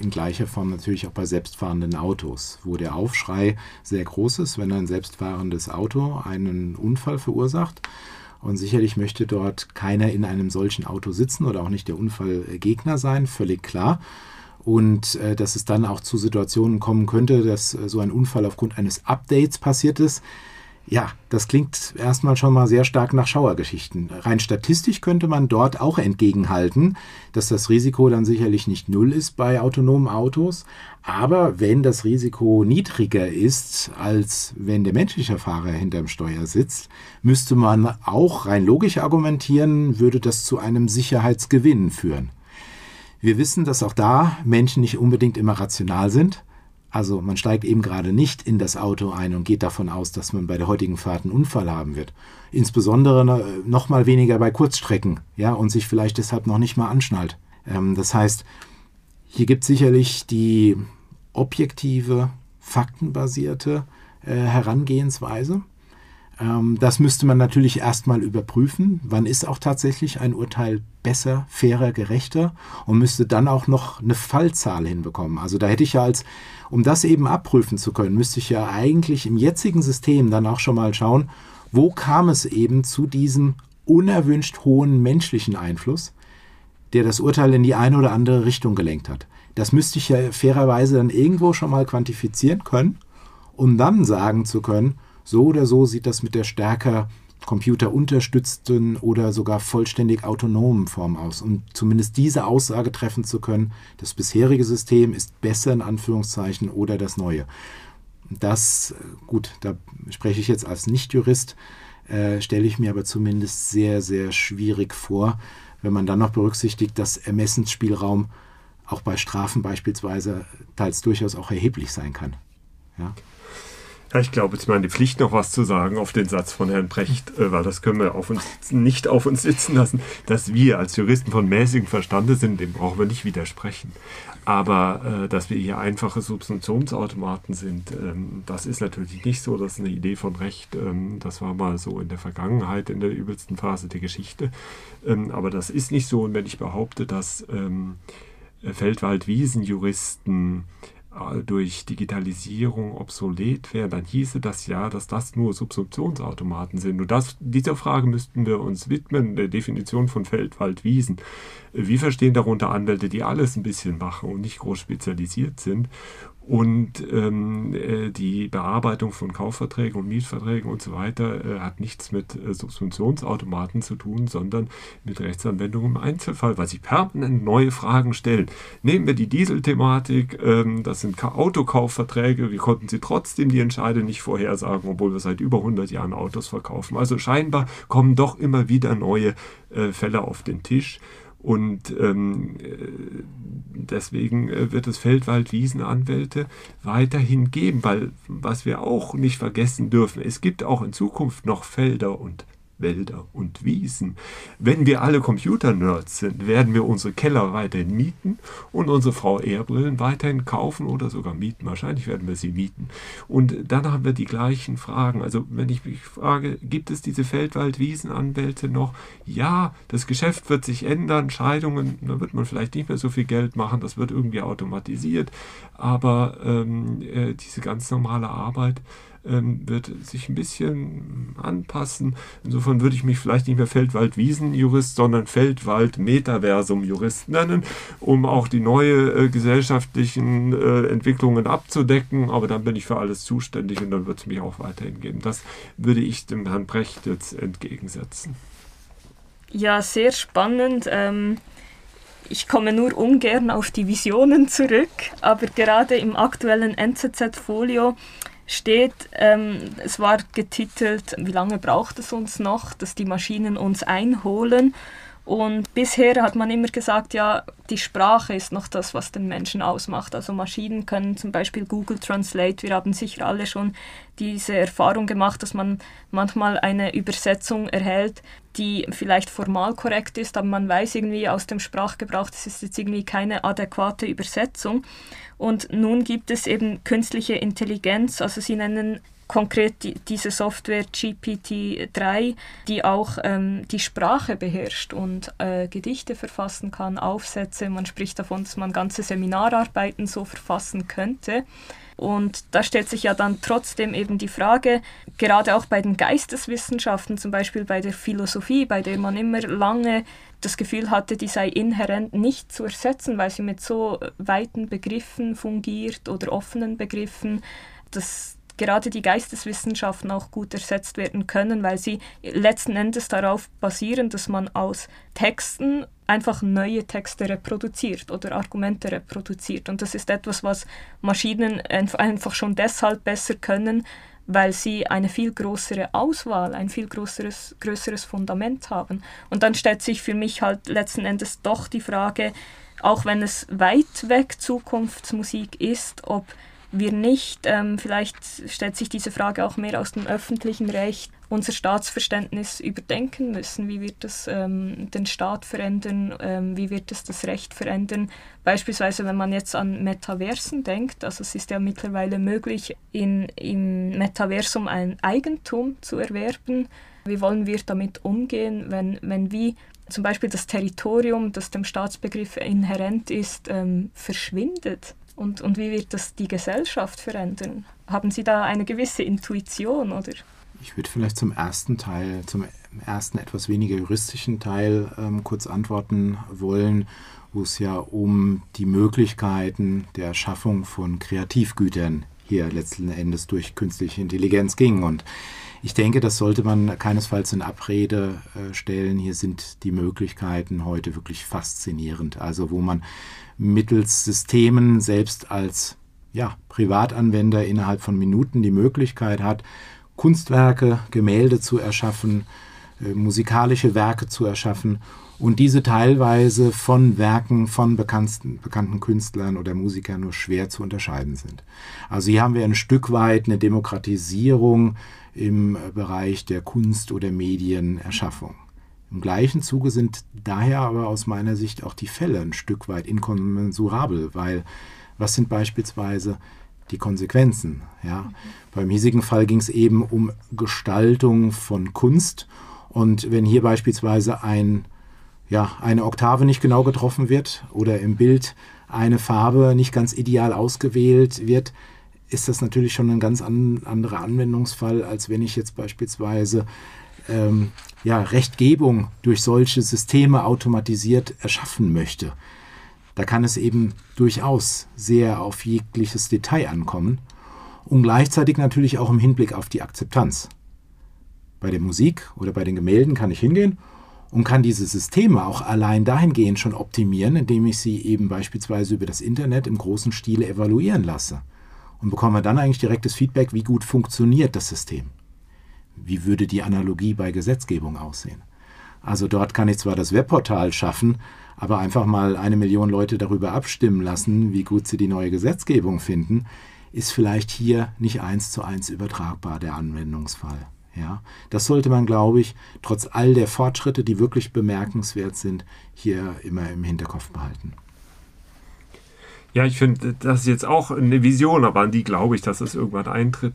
in gleicher Form natürlich auch bei selbstfahrenden Autos, wo der Aufschrei sehr groß ist, wenn ein selbstfahrendes Auto einen Unfall verursacht. Und sicherlich möchte dort keiner in einem solchen Auto sitzen oder auch nicht der Unfallgegner sein, völlig klar. Und äh, dass es dann auch zu Situationen kommen könnte, dass äh, so ein Unfall aufgrund eines Updates passiert ist, ja, das klingt erstmal schon mal sehr stark nach Schauergeschichten. Rein statistisch könnte man dort auch entgegenhalten, dass das Risiko dann sicherlich nicht null ist bei autonomen Autos. Aber wenn das Risiko niedriger ist, als wenn der menschliche Fahrer hinterm Steuer sitzt, müsste man auch rein logisch argumentieren, würde das zu einem Sicherheitsgewinn führen. Wir wissen, dass auch da Menschen nicht unbedingt immer rational sind. Also man steigt eben gerade nicht in das Auto ein und geht davon aus, dass man bei der heutigen Fahrt einen Unfall haben wird. Insbesondere noch mal weniger bei Kurzstrecken, ja, und sich vielleicht deshalb noch nicht mal anschnallt. Ähm, das heißt, hier gibt es sicherlich die objektive, faktenbasierte äh, Herangehensweise. Ähm, das müsste man natürlich erstmal überprüfen. Wann ist auch tatsächlich ein Urteil besser, fairer, gerechter und müsste dann auch noch eine Fallzahl hinbekommen. Also da hätte ich ja als um das eben abprüfen zu können, müsste ich ja eigentlich im jetzigen System dann auch schon mal schauen, wo kam es eben zu diesem unerwünscht hohen menschlichen Einfluss, der das Urteil in die eine oder andere Richtung gelenkt hat. Das müsste ich ja fairerweise dann irgendwo schon mal quantifizieren können, um dann sagen zu können, so oder so sieht das mit der stärker computerunterstützten oder sogar vollständig autonomen Form aus. Um zumindest diese Aussage treffen zu können, das bisherige System ist besser in Anführungszeichen oder das neue. Das, gut, da spreche ich jetzt als Nichtjurist, äh, stelle ich mir aber zumindest sehr, sehr schwierig vor, wenn man dann noch berücksichtigt, dass Ermessensspielraum auch bei Strafen beispielsweise teils durchaus auch erheblich sein kann. Ja. Ja, ich glaube, es ist meine Pflicht, noch was zu sagen auf den Satz von Herrn Brecht, äh, weil das können wir auf uns, nicht auf uns sitzen lassen, dass wir als Juristen von mäßigem Verstande sind, dem brauchen wir nicht widersprechen. Aber äh, dass wir hier einfache Substitutionsautomaten sind, ähm, das ist natürlich nicht so. Das ist eine Idee von Recht. Ähm, das war mal so in der Vergangenheit, in der übelsten Phase der Geschichte. Ähm, aber das ist nicht so. Und wenn ich behaupte, dass ähm, Feldwald-Wiesen-Juristen durch Digitalisierung obsolet wäre, dann hieße das ja, dass das nur Subsumptionsautomaten sind. Und das, dieser Frage müssten wir uns widmen, der Definition von Feld, Wald, Wiesen. Wir verstehen darunter Anwälte, die alles ein bisschen machen und nicht groß spezialisiert sind und ähm, äh, die Bearbeitung von Kaufverträgen und Mietverträgen und so weiter äh, hat nichts mit äh, Subsumptionsautomaten zu tun, sondern mit Rechtsanwendung im Einzelfall, weil sie permanent neue Fragen stellen. Nehmen wir die Dieselthematik, ähm, das sind Autokaufverträge, wir konnten sie trotzdem die Entscheide nicht vorhersagen, obwohl wir seit über 100 Jahren Autos verkaufen. Also scheinbar kommen doch immer wieder neue äh, Fälle auf den Tisch. Und ähm, deswegen äh, wird es Feldwald-Wiesenanwälte weiterhin geben, weil was wir auch nicht vergessen dürfen, es gibt auch in Zukunft noch Felder und Wälder und Wiesen. Wenn wir alle Computer-Nerds sind, werden wir unsere Keller weiterhin mieten und unsere VR-Brillen weiterhin kaufen oder sogar mieten. Wahrscheinlich werden wir sie mieten. Und dann haben wir die gleichen Fragen. Also wenn ich mich frage, gibt es diese Feldwald-Wiesen-Anwälte noch? Ja, das Geschäft wird sich ändern, Scheidungen, da wird man vielleicht nicht mehr so viel Geld machen, das wird irgendwie automatisiert, aber ähm, äh, diese ganz normale Arbeit, ähm, wird sich ein bisschen anpassen. Insofern würde ich mich vielleicht nicht mehr Feldwald-Wiesen-Jurist, sondern Feldwald-Metaversum-Jurist nennen, um auch die neue äh, gesellschaftlichen äh, Entwicklungen abzudecken. Aber dann bin ich für alles zuständig und dann wird es mich auch weiterhin geben. Das würde ich dem Herrn Brecht jetzt entgegensetzen. Ja, sehr spannend. Ähm ich komme nur ungern auf die Visionen zurück, aber gerade im aktuellen NZZ-Folio steht, ähm, es war getitelt, wie lange braucht es uns noch, dass die Maschinen uns einholen. Und bisher hat man immer gesagt, ja, die Sprache ist noch das, was den Menschen ausmacht. Also Maschinen können zum Beispiel Google Translate. Wir haben sicher alle schon diese Erfahrung gemacht, dass man manchmal eine Übersetzung erhält, die vielleicht formal korrekt ist, aber man weiß irgendwie aus dem Sprachgebrauch, das ist jetzt irgendwie keine adäquate Übersetzung. Und nun gibt es eben künstliche Intelligenz, also sie nennen konkret die, diese Software GPT-3, die auch ähm, die Sprache beherrscht und äh, Gedichte verfassen kann, Aufsätze. Man spricht davon, dass man ganze Seminararbeiten so verfassen könnte. Und da stellt sich ja dann trotzdem eben die Frage, gerade auch bei den Geisteswissenschaften, zum Beispiel bei der Philosophie, bei der man immer lange das Gefühl hatte, die sei inhärent nicht zu ersetzen, weil sie mit so weiten Begriffen fungiert oder offenen Begriffen, dass gerade die Geisteswissenschaften auch gut ersetzt werden können, weil sie letzten Endes darauf basieren, dass man aus Texten einfach neue Texte reproduziert oder Argumente reproduziert. Und das ist etwas, was Maschinen einfach schon deshalb besser können, weil sie eine viel größere Auswahl, ein viel größeres, größeres Fundament haben. Und dann stellt sich für mich halt letzten Endes doch die Frage, auch wenn es weit weg Zukunftsmusik ist, ob wir nicht, ähm, vielleicht stellt sich diese Frage auch mehr aus dem öffentlichen Recht, unser Staatsverständnis überdenken müssen. Wie wird das ähm, den Staat verändern? Ähm, wie wird es das Recht verändern? Beispielsweise, wenn man jetzt an Metaversen denkt, also es ist ja mittlerweile möglich, in, im Metaversum ein Eigentum zu erwerben. Wie wollen wir damit umgehen, wenn, wenn wie zum Beispiel das Territorium, das dem Staatsbegriff inhärent ist, ähm, verschwindet? Und, und wie wird das die Gesellschaft verändern? Haben Sie da eine gewisse Intuition, oder? Ich würde vielleicht zum ersten Teil, zum ersten etwas weniger juristischen Teil ähm, kurz antworten wollen, wo es ja um die Möglichkeiten der Erschaffung von Kreativgütern hier letzten Endes durch künstliche Intelligenz ging. Und ich denke, das sollte man keinesfalls in Abrede äh, stellen. Hier sind die Möglichkeiten heute wirklich faszinierend. Also wo man mittels Systemen selbst als ja, Privatanwender innerhalb von Minuten die Möglichkeit hat, Kunstwerke, Gemälde zu erschaffen, äh, musikalische Werke zu erschaffen und diese teilweise von Werken von bekannten, bekannten Künstlern oder Musikern nur schwer zu unterscheiden sind. Also hier haben wir ein Stück weit eine Demokratisierung im Bereich der Kunst- oder Medienerschaffung. Im gleichen Zuge sind daher aber aus meiner Sicht auch die Fälle ein Stück weit inkommensurabel, weil was sind beispielsweise die Konsequenzen? Ja? Mhm. Beim hiesigen Fall ging es eben um Gestaltung von Kunst und wenn hier beispielsweise ein, ja, eine Oktave nicht genau getroffen wird oder im Bild eine Farbe nicht ganz ideal ausgewählt wird, ist das natürlich schon ein ganz an, anderer Anwendungsfall, als wenn ich jetzt beispielsweise ähm, ja, Rechtgebung durch solche Systeme automatisiert erschaffen möchte. Da kann es eben durchaus sehr auf jegliches Detail ankommen und gleichzeitig natürlich auch im Hinblick auf die Akzeptanz. Bei der Musik oder bei den Gemälden kann ich hingehen und kann diese Systeme auch allein dahingehend schon optimieren, indem ich sie eben beispielsweise über das Internet im großen Stile evaluieren lasse und bekomme dann eigentlich direktes Feedback, wie gut funktioniert das System. Wie würde die Analogie bei Gesetzgebung aussehen? Also dort kann ich zwar das Webportal schaffen, aber einfach mal eine Million Leute darüber abstimmen lassen, wie gut sie die neue Gesetzgebung finden, ist vielleicht hier nicht eins zu eins übertragbar der Anwendungsfall. Ja, das sollte man, glaube ich, trotz all der Fortschritte, die wirklich bemerkenswert sind, hier immer im Hinterkopf behalten. Ja, ich finde, das ist jetzt auch eine Vision, aber an die glaube ich, dass das irgendwann eintritt.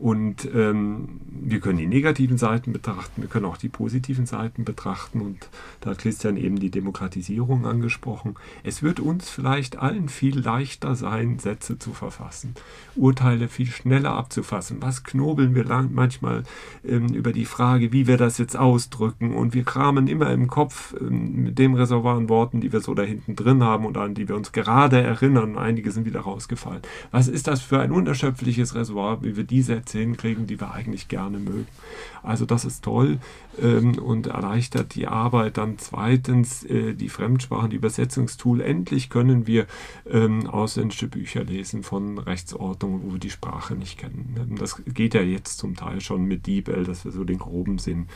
Und ähm, wir können die negativen Seiten betrachten, wir können auch die positiven Seiten betrachten. Und da hat Christian eben die Demokratisierung angesprochen. Es wird uns vielleicht allen viel leichter sein, Sätze zu verfassen, Urteile viel schneller abzufassen. Was knobeln wir lang manchmal ähm, über die Frage, wie wir das jetzt ausdrücken? Und wir kramen immer im Kopf ähm, mit dem Reservoir an Worten, die wir so da hinten drin haben und an die wir uns gerade erinnern. Einige sind wieder rausgefallen. Was ist das für ein unerschöpfliches Reservoir, wie wir die Sätze hinkriegen, die wir eigentlich gerne mögen. Also das ist toll ähm, und erleichtert die Arbeit. Dann zweitens äh, die Fremdsprachen, die Übersetzungstool. Endlich können wir ähm, ausländische Bücher lesen von Rechtsordnungen, wo wir die Sprache nicht kennen. Das geht ja jetzt zum Teil schon mit DeepL, dass wir so den groben Sinn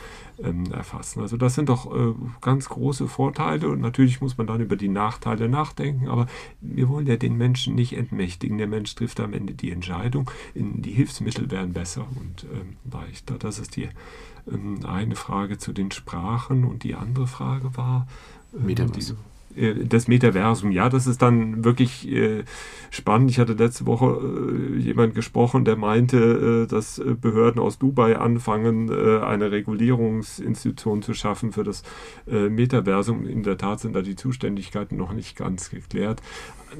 ähm, erfassen. Also das sind doch äh, ganz große Vorteile und natürlich muss man dann über die Nachteile nachdenken, aber wir wollen ja den Menschen nicht entmächtigen. Der Mensch trifft am Ende die Entscheidung. die Hilfsmittel werden besser und ähm, leichter. Das ist die ähm, eine Frage zu den Sprachen und die andere Frage war. Ähm, Metaversum. Äh, das Metaversum, ja, das ist dann wirklich äh, spannend. Ich hatte letzte Woche äh, jemand gesprochen, der meinte, dass Behörden aus Dubai anfangen, eine Regulierungsinstitution zu schaffen für das Metaversum. In der Tat sind da die Zuständigkeiten noch nicht ganz geklärt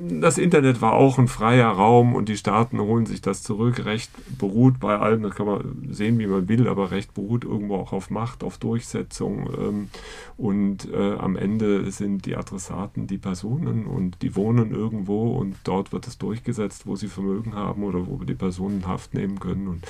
das Internet war auch ein freier Raum und die Staaten holen sich das zurück. Recht beruht bei allem, das kann man sehen, wie man will, aber Recht beruht irgendwo auch auf Macht, auf Durchsetzung. Ähm, und äh, am Ende sind die Adressaten die Personen und die wohnen irgendwo und dort wird es durchgesetzt, wo sie Vermögen haben oder wo wir die Personen in Haft nehmen können. Und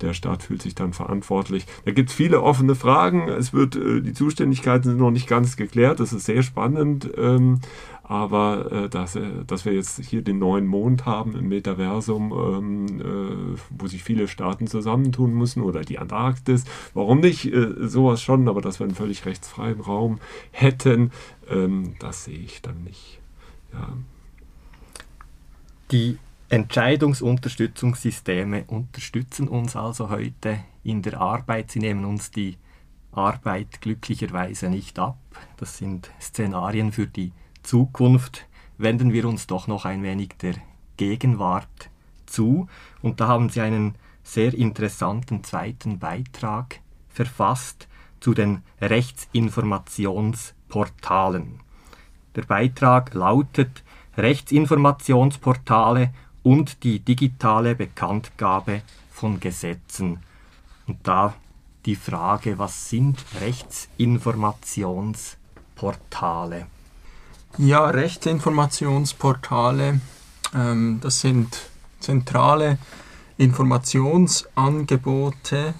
der Staat fühlt sich dann verantwortlich. Da gibt es viele offene Fragen. Es wird, äh, die Zuständigkeiten sind noch nicht ganz geklärt. Das ist sehr spannend. Ähm, aber äh, dass, äh, dass wir jetzt hier den neuen Mond haben im Metaversum, ähm, äh, wo sich viele Staaten zusammentun müssen oder die Antarktis, warum nicht? Äh, sowas schon, aber dass wir einen völlig rechtsfreien Raum hätten, ähm, das sehe ich dann nicht. Ja. Die Entscheidungsunterstützungssysteme unterstützen uns also heute in der Arbeit. Sie nehmen uns die Arbeit glücklicherweise nicht ab. Das sind Szenarien für die Zukunft wenden wir uns doch noch ein wenig der Gegenwart zu. Und da haben Sie einen sehr interessanten zweiten Beitrag verfasst zu den Rechtsinformationsportalen. Der Beitrag lautet Rechtsinformationsportale und die digitale Bekanntgabe von Gesetzen. Und da die Frage, was sind Rechtsinformationsportale? Ja, Rechtsinformationsportale, ähm, das sind zentrale Informationsangebote,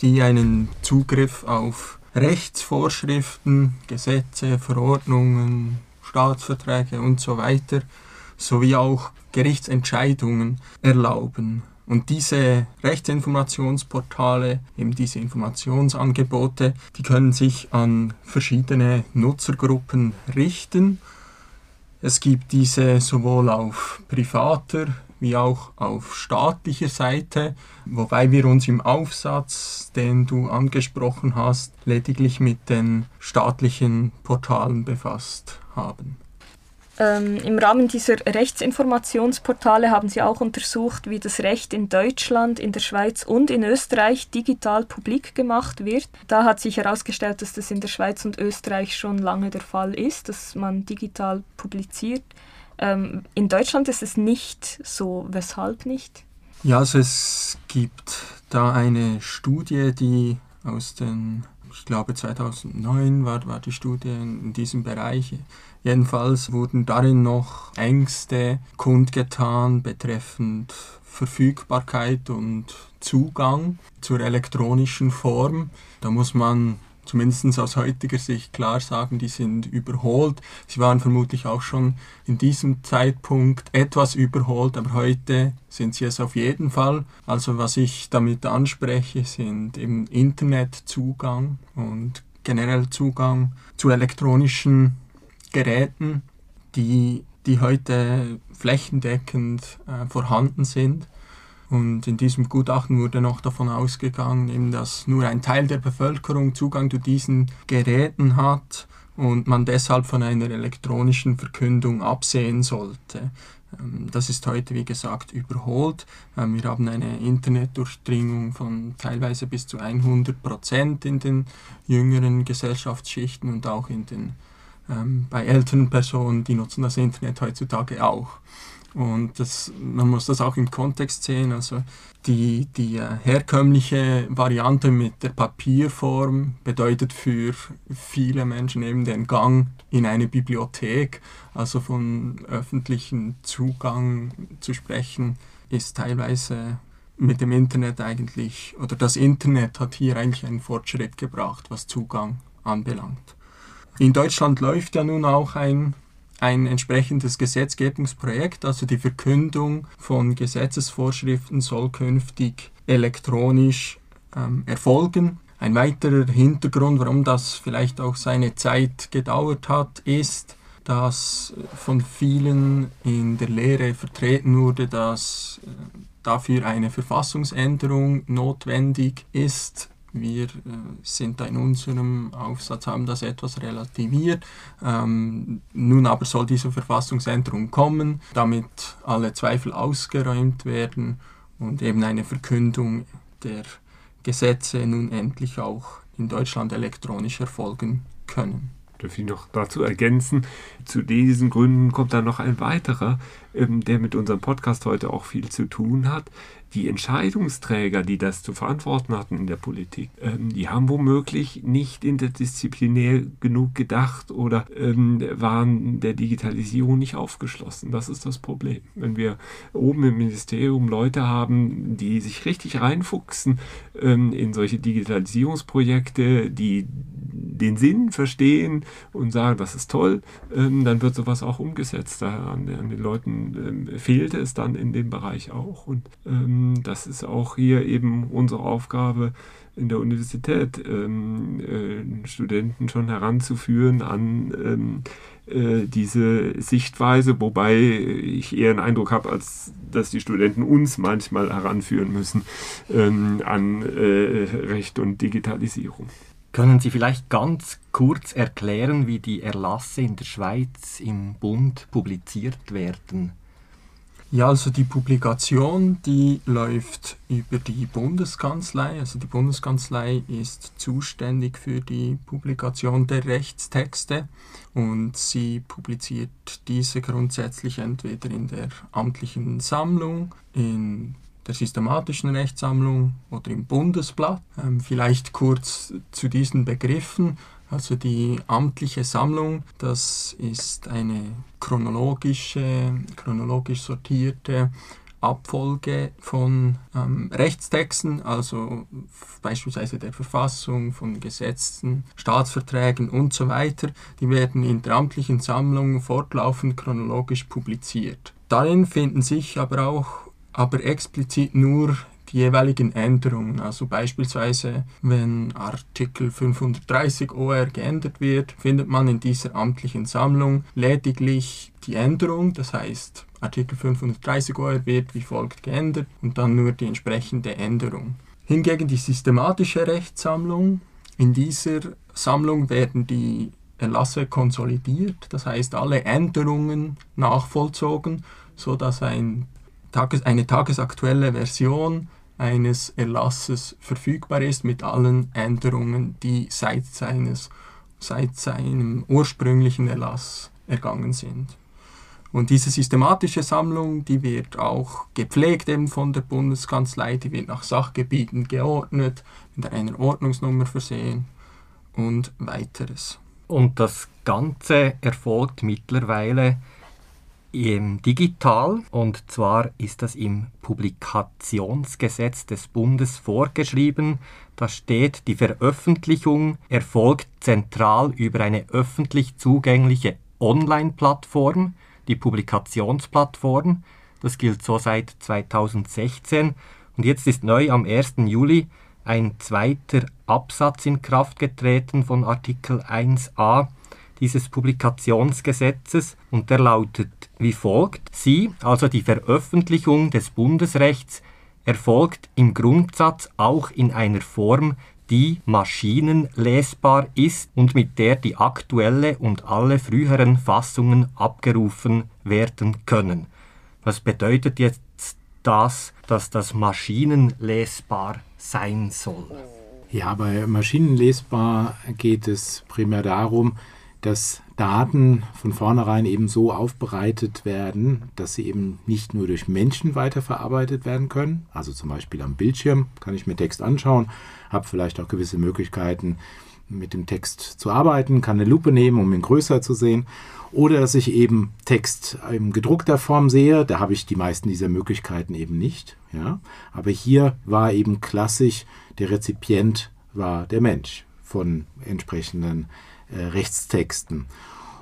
die einen Zugriff auf Rechtsvorschriften, Gesetze, Verordnungen, Staatsverträge und so weiter sowie auch Gerichtsentscheidungen erlauben. Und diese Rechtsinformationsportale, eben diese Informationsangebote, die können sich an verschiedene Nutzergruppen richten es gibt diese sowohl auf privater wie auch auf staatlicher Seite, wobei wir uns im Aufsatz, den du angesprochen hast, lediglich mit den staatlichen Portalen befasst haben. Ähm, Im Rahmen dieser Rechtsinformationsportale haben Sie auch untersucht, wie das Recht in Deutschland, in der Schweiz und in Österreich digital publik gemacht wird. Da hat sich herausgestellt, dass das in der Schweiz und Österreich schon lange der Fall ist, dass man digital publiziert. Ähm, in Deutschland ist es nicht so. Weshalb nicht? Ja, also es gibt da eine Studie, die aus den, ich glaube 2009 war, war die Studie in, in diesem Bereich Jedenfalls wurden darin noch Ängste kundgetan betreffend Verfügbarkeit und Zugang zur elektronischen Form. Da muss man zumindest aus heutiger Sicht klar sagen, die sind überholt. Sie waren vermutlich auch schon in diesem Zeitpunkt etwas überholt, aber heute sind sie es auf jeden Fall. Also was ich damit anspreche, sind eben Internetzugang und generell Zugang zu elektronischen Geräten, die, die heute flächendeckend äh, vorhanden sind. Und in diesem Gutachten wurde noch davon ausgegangen, eben, dass nur ein Teil der Bevölkerung Zugang zu diesen Geräten hat und man deshalb von einer elektronischen Verkündung absehen sollte. Ähm, das ist heute, wie gesagt, überholt. Ähm, wir haben eine Internetdurchdringung von teilweise bis zu 100 Prozent in den jüngeren Gesellschaftsschichten und auch in den, ähm, bei älteren Personen, die nutzen das Internet heutzutage auch. Und das, man muss das auch im Kontext sehen. Also die, die äh, herkömmliche Variante mit der Papierform bedeutet für viele Menschen eben den Gang in eine Bibliothek. Also von öffentlichem Zugang zu sprechen, ist teilweise mit dem Internet eigentlich, oder das Internet hat hier eigentlich einen Fortschritt gebracht, was Zugang anbelangt. In Deutschland läuft ja nun auch ein ein entsprechendes Gesetzgebungsprojekt, also die Verkündung von Gesetzesvorschriften soll künftig elektronisch ähm, erfolgen. Ein weiterer Hintergrund, warum das vielleicht auch seine Zeit gedauert hat, ist, dass von vielen in der Lehre vertreten wurde, dass äh, dafür eine Verfassungsänderung notwendig ist, wir äh, sind da in unserem Aufsatz, haben das etwas relativiert. Ähm, nun aber soll diese Verfassungsänderung kommen, damit alle Zweifel ausgeräumt werden und eben eine Verkündung der Gesetze nun endlich auch in Deutschland elektronisch erfolgen können darf ich noch dazu ergänzen. Zu diesen Gründen kommt dann noch ein weiterer, ähm, der mit unserem Podcast heute auch viel zu tun hat die Entscheidungsträger, die das zu verantworten hatten in der Politik, ähm, die haben womöglich nicht interdisziplinär genug gedacht oder ähm, waren der Digitalisierung nicht aufgeschlossen. Das ist das Problem. Wenn wir oben im Ministerium Leute haben, die sich richtig reinfuchsen ähm, in solche Digitalisierungsprojekte, die den Sinn verstehen und sagen, das ist toll, ähm, dann wird sowas auch umgesetzt. Da an, an den Leuten ähm, fehlte es dann in dem Bereich auch. Und ähm, das ist auch hier eben unsere Aufgabe in der Universität, ähm, äh, Studenten schon heranzuführen an ähm, äh, diese Sichtweise, wobei ich eher einen Eindruck habe, als dass die Studenten uns manchmal heranführen müssen ähm, an äh, Recht und Digitalisierung. Können Sie vielleicht ganz kurz erklären, wie die Erlasse in der Schweiz im Bund publiziert werden? Ja, also die Publikation, die läuft über die Bundeskanzlei. Also die Bundeskanzlei ist zuständig für die Publikation der Rechtstexte und sie publiziert diese grundsätzlich entweder in der amtlichen Sammlung, in der systematischen Rechtssammlung oder im Bundesblatt. Ähm, vielleicht kurz zu diesen Begriffen. Also die amtliche Sammlung, das ist eine chronologische, chronologisch sortierte Abfolge von ähm, Rechtstexten, also beispielsweise der Verfassung, von Gesetzen, Staatsverträgen und so weiter. Die werden in der amtlichen Sammlung fortlaufend chronologisch publiziert. Darin finden sich aber auch aber explizit nur die jeweiligen Änderungen. Also beispielsweise, wenn Artikel 530 OR geändert wird, findet man in dieser amtlichen Sammlung lediglich die Änderung, das heißt Artikel 530 OR wird wie folgt geändert und dann nur die entsprechende Änderung. Hingegen die systematische Rechtssammlung, in dieser Sammlung werden die Erlasse konsolidiert, das heißt alle Änderungen nachvollzogen, sodass ein eine tagesaktuelle Version eines Erlasses verfügbar ist mit allen Änderungen, die seit, seines, seit seinem ursprünglichen Erlass ergangen sind. Und diese systematische Sammlung, die wird auch gepflegt eben von der Bundeskanzlei, die wird nach Sachgebieten geordnet, mit einer Ordnungsnummer versehen und weiteres. Und das Ganze erfolgt mittlerweile digital und zwar ist das im Publikationsgesetz des Bundes vorgeschrieben. Da steht, die Veröffentlichung erfolgt zentral über eine öffentlich zugängliche Online-Plattform, die Publikationsplattform. Das gilt so seit 2016 und jetzt ist neu am 1. Juli ein zweiter Absatz in Kraft getreten von Artikel 1a dieses Publikationsgesetzes und der lautet wie folgt. Sie, also die Veröffentlichung des Bundesrechts, erfolgt im Grundsatz auch in einer Form, die maschinenlesbar ist und mit der die aktuelle und alle früheren Fassungen abgerufen werden können. Was bedeutet jetzt das, dass das maschinenlesbar sein soll? Ja, bei maschinenlesbar geht es primär darum, dass Daten von vornherein eben so aufbereitet werden, dass sie eben nicht nur durch Menschen weiterverarbeitet werden können. Also zum Beispiel am Bildschirm kann ich mir Text anschauen, habe vielleicht auch gewisse Möglichkeiten, mit dem Text zu arbeiten, kann eine Lupe nehmen, um ihn größer zu sehen. Oder dass ich eben Text in gedruckter Form sehe, da habe ich die meisten dieser Möglichkeiten eben nicht. Ja? Aber hier war eben klassisch, der Rezipient war der Mensch von entsprechenden äh, Rechtstexten.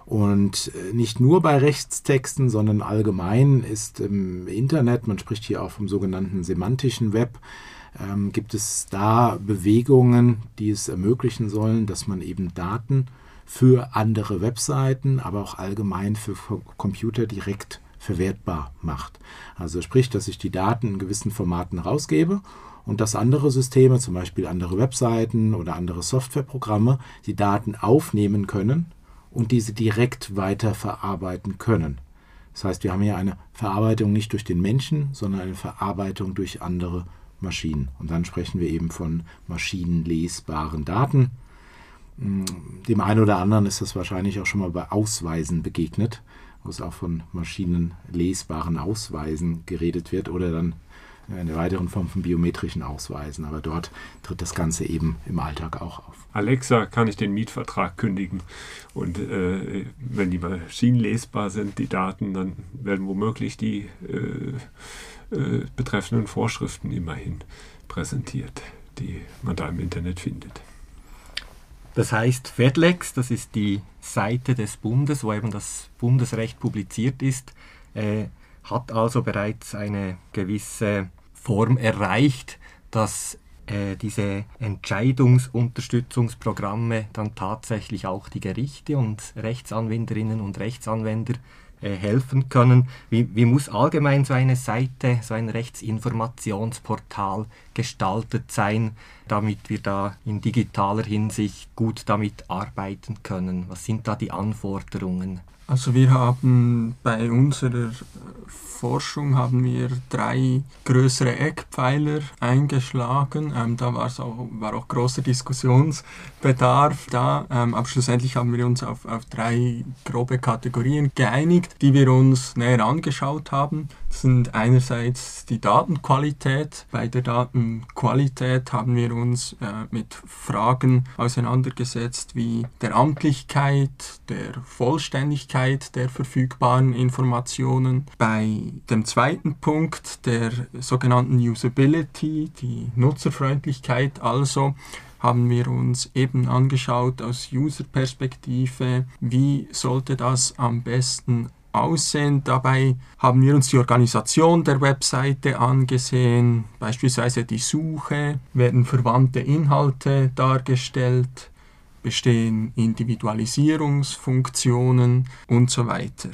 Und äh, nicht nur bei Rechtstexten, sondern allgemein ist im Internet, man spricht hier auch vom sogenannten semantischen Web, ähm, gibt es da Bewegungen, die es ermöglichen sollen, dass man eben Daten für andere Webseiten, aber auch allgemein für Computer direkt verwertbar macht. Also sprich, dass ich die Daten in gewissen Formaten rausgebe und dass andere Systeme, zum Beispiel andere Webseiten oder andere Softwareprogramme, die Daten aufnehmen können und diese direkt weiter verarbeiten können. Das heißt, wir haben hier eine Verarbeitung nicht durch den Menschen, sondern eine Verarbeitung durch andere Maschinen. Und dann sprechen wir eben von maschinenlesbaren Daten. Hm, dem einen oder anderen ist das wahrscheinlich auch schon mal bei Ausweisen begegnet, es auch von maschinenlesbaren Ausweisen geredet wird oder dann eine weiteren Form von biometrischen Ausweisen. Aber dort tritt das Ganze eben im Alltag auch auf. Alexa, kann ich den Mietvertrag kündigen? Und äh, wenn die maschinenlesbar sind, die Daten, dann werden womöglich die äh, äh, betreffenden Vorschriften immerhin präsentiert, die man da im Internet findet. Das heißt, FedLex, das ist die Seite des Bundes, wo eben das Bundesrecht publiziert ist, äh, hat also bereits eine gewisse Form erreicht, dass äh, diese Entscheidungsunterstützungsprogramme dann tatsächlich auch die Gerichte und Rechtsanwenderinnen und Rechtsanwender äh, helfen können. Wie, wie, muss allgemein so eine Seite, so ein Rechtsinformationsportal gestaltet sein, damit wir da in digitaler Hinsicht gut damit arbeiten können? Was sind da die Anforderungen? Also wir haben bei unserer Forschung haben wir drei größere Eckpfeiler eingeschlagen. Ähm, da auch, war auch großer Diskussionsbedarf da. Ähm, aber schlussendlich haben wir uns auf, auf drei grobe Kategorien geeinigt, die wir uns näher angeschaut haben. Sind einerseits die Datenqualität. Bei der Datenqualität haben wir uns äh, mit Fragen auseinandergesetzt wie der Amtlichkeit, der Vollständigkeit der verfügbaren Informationen. Bei dem zweiten Punkt der sogenannten Usability, die Nutzerfreundlichkeit also, haben wir uns eben angeschaut aus User-Perspektive, wie sollte das am besten aussehen. Dabei haben wir uns die Organisation der Webseite angesehen, beispielsweise die Suche, werden verwandte Inhalte dargestellt, bestehen Individualisierungsfunktionen und so weiter.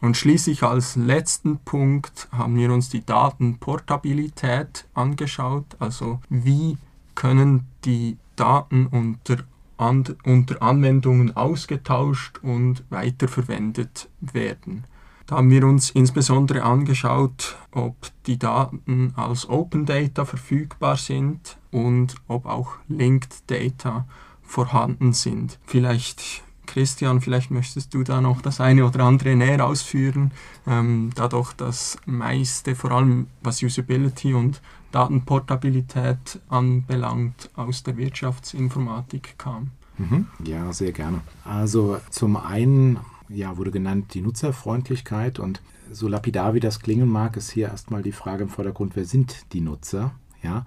Und schließlich als letzten Punkt haben wir uns die Datenportabilität angeschaut, also wie können die Daten unter, an, unter Anwendungen ausgetauscht und weiterverwendet werden. Da haben wir uns insbesondere angeschaut, ob die Daten als Open Data verfügbar sind und ob auch Linked Data vorhanden sind. Vielleicht Christian, vielleicht möchtest du da noch das eine oder andere näher ausführen, ähm, da doch das meiste, vor allem was Usability und Datenportabilität anbelangt, aus der Wirtschaftsinformatik kam. Mhm. Ja, sehr gerne. Also zum einen ja, wurde genannt die Nutzerfreundlichkeit und so lapidar wie das klingen mag, ist hier erstmal die Frage im Vordergrund, wer sind die Nutzer? Ja,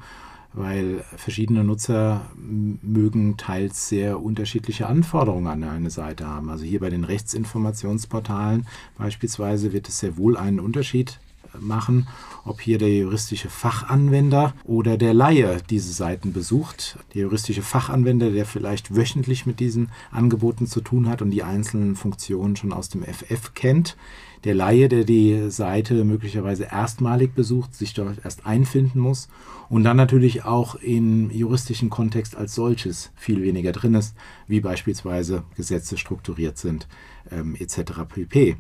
weil verschiedene Nutzer mögen teils sehr unterschiedliche Anforderungen an eine Seite haben. Also hier bei den Rechtsinformationsportalen beispielsweise wird es sehr wohl einen Unterschied machen, ob hier der juristische Fachanwender oder der Laie diese Seiten besucht. Der juristische Fachanwender, der vielleicht wöchentlich mit diesen Angeboten zu tun hat und die einzelnen Funktionen schon aus dem FF kennt. Der Laie, der die Seite möglicherweise erstmalig besucht, sich dort erst einfinden muss und dann natürlich auch im juristischen Kontext als solches viel weniger drin ist, wie beispielsweise Gesetze strukturiert sind ähm, etc. pp.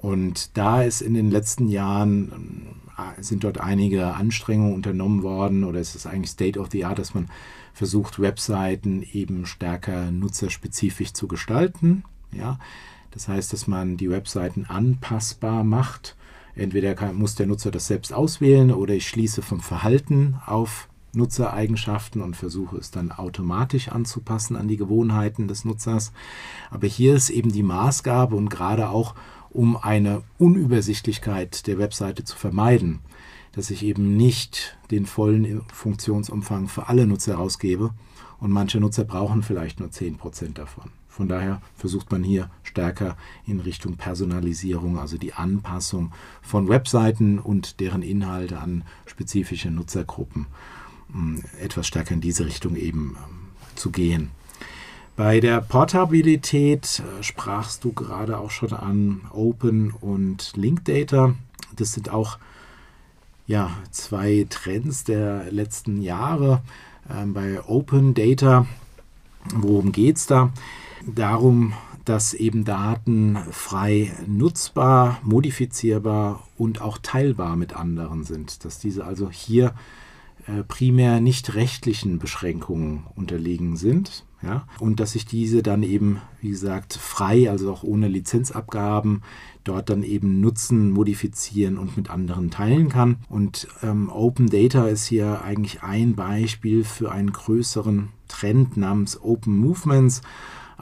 Und da ist in den letzten Jahren äh, sind dort einige Anstrengungen unternommen worden oder es ist eigentlich State of the Art, dass man versucht, Webseiten eben stärker nutzerspezifisch zu gestalten. Ja, das heißt, dass man die Webseiten anpassbar macht. Entweder kann, muss der Nutzer das selbst auswählen oder ich schließe vom Verhalten auf Nutzereigenschaften und versuche es dann automatisch anzupassen an die Gewohnheiten des Nutzers. Aber hier ist eben die Maßgabe und gerade auch um eine Unübersichtlichkeit der Webseite zu vermeiden, dass ich eben nicht den vollen Funktionsumfang für alle Nutzer rausgebe und manche Nutzer brauchen vielleicht nur 10% davon. Von daher versucht man hier stärker in Richtung Personalisierung, also die Anpassung von Webseiten und deren Inhalte an spezifische Nutzergruppen ähm, etwas stärker in diese Richtung eben ähm, zu gehen. Bei der Portabilität äh, sprachst du gerade auch schon an Open und Link Data. Das sind auch ja, zwei Trends der letzten Jahre. Ähm, bei Open Data, worum geht es da? Darum, dass eben Daten frei nutzbar, modifizierbar und auch teilbar mit anderen sind. Dass diese also hier äh, primär nicht rechtlichen Beschränkungen unterliegen sind. Ja, und dass ich diese dann eben, wie gesagt, frei, also auch ohne Lizenzabgaben, dort dann eben nutzen, modifizieren und mit anderen teilen kann. Und ähm, Open Data ist hier eigentlich ein Beispiel für einen größeren Trend namens Open Movements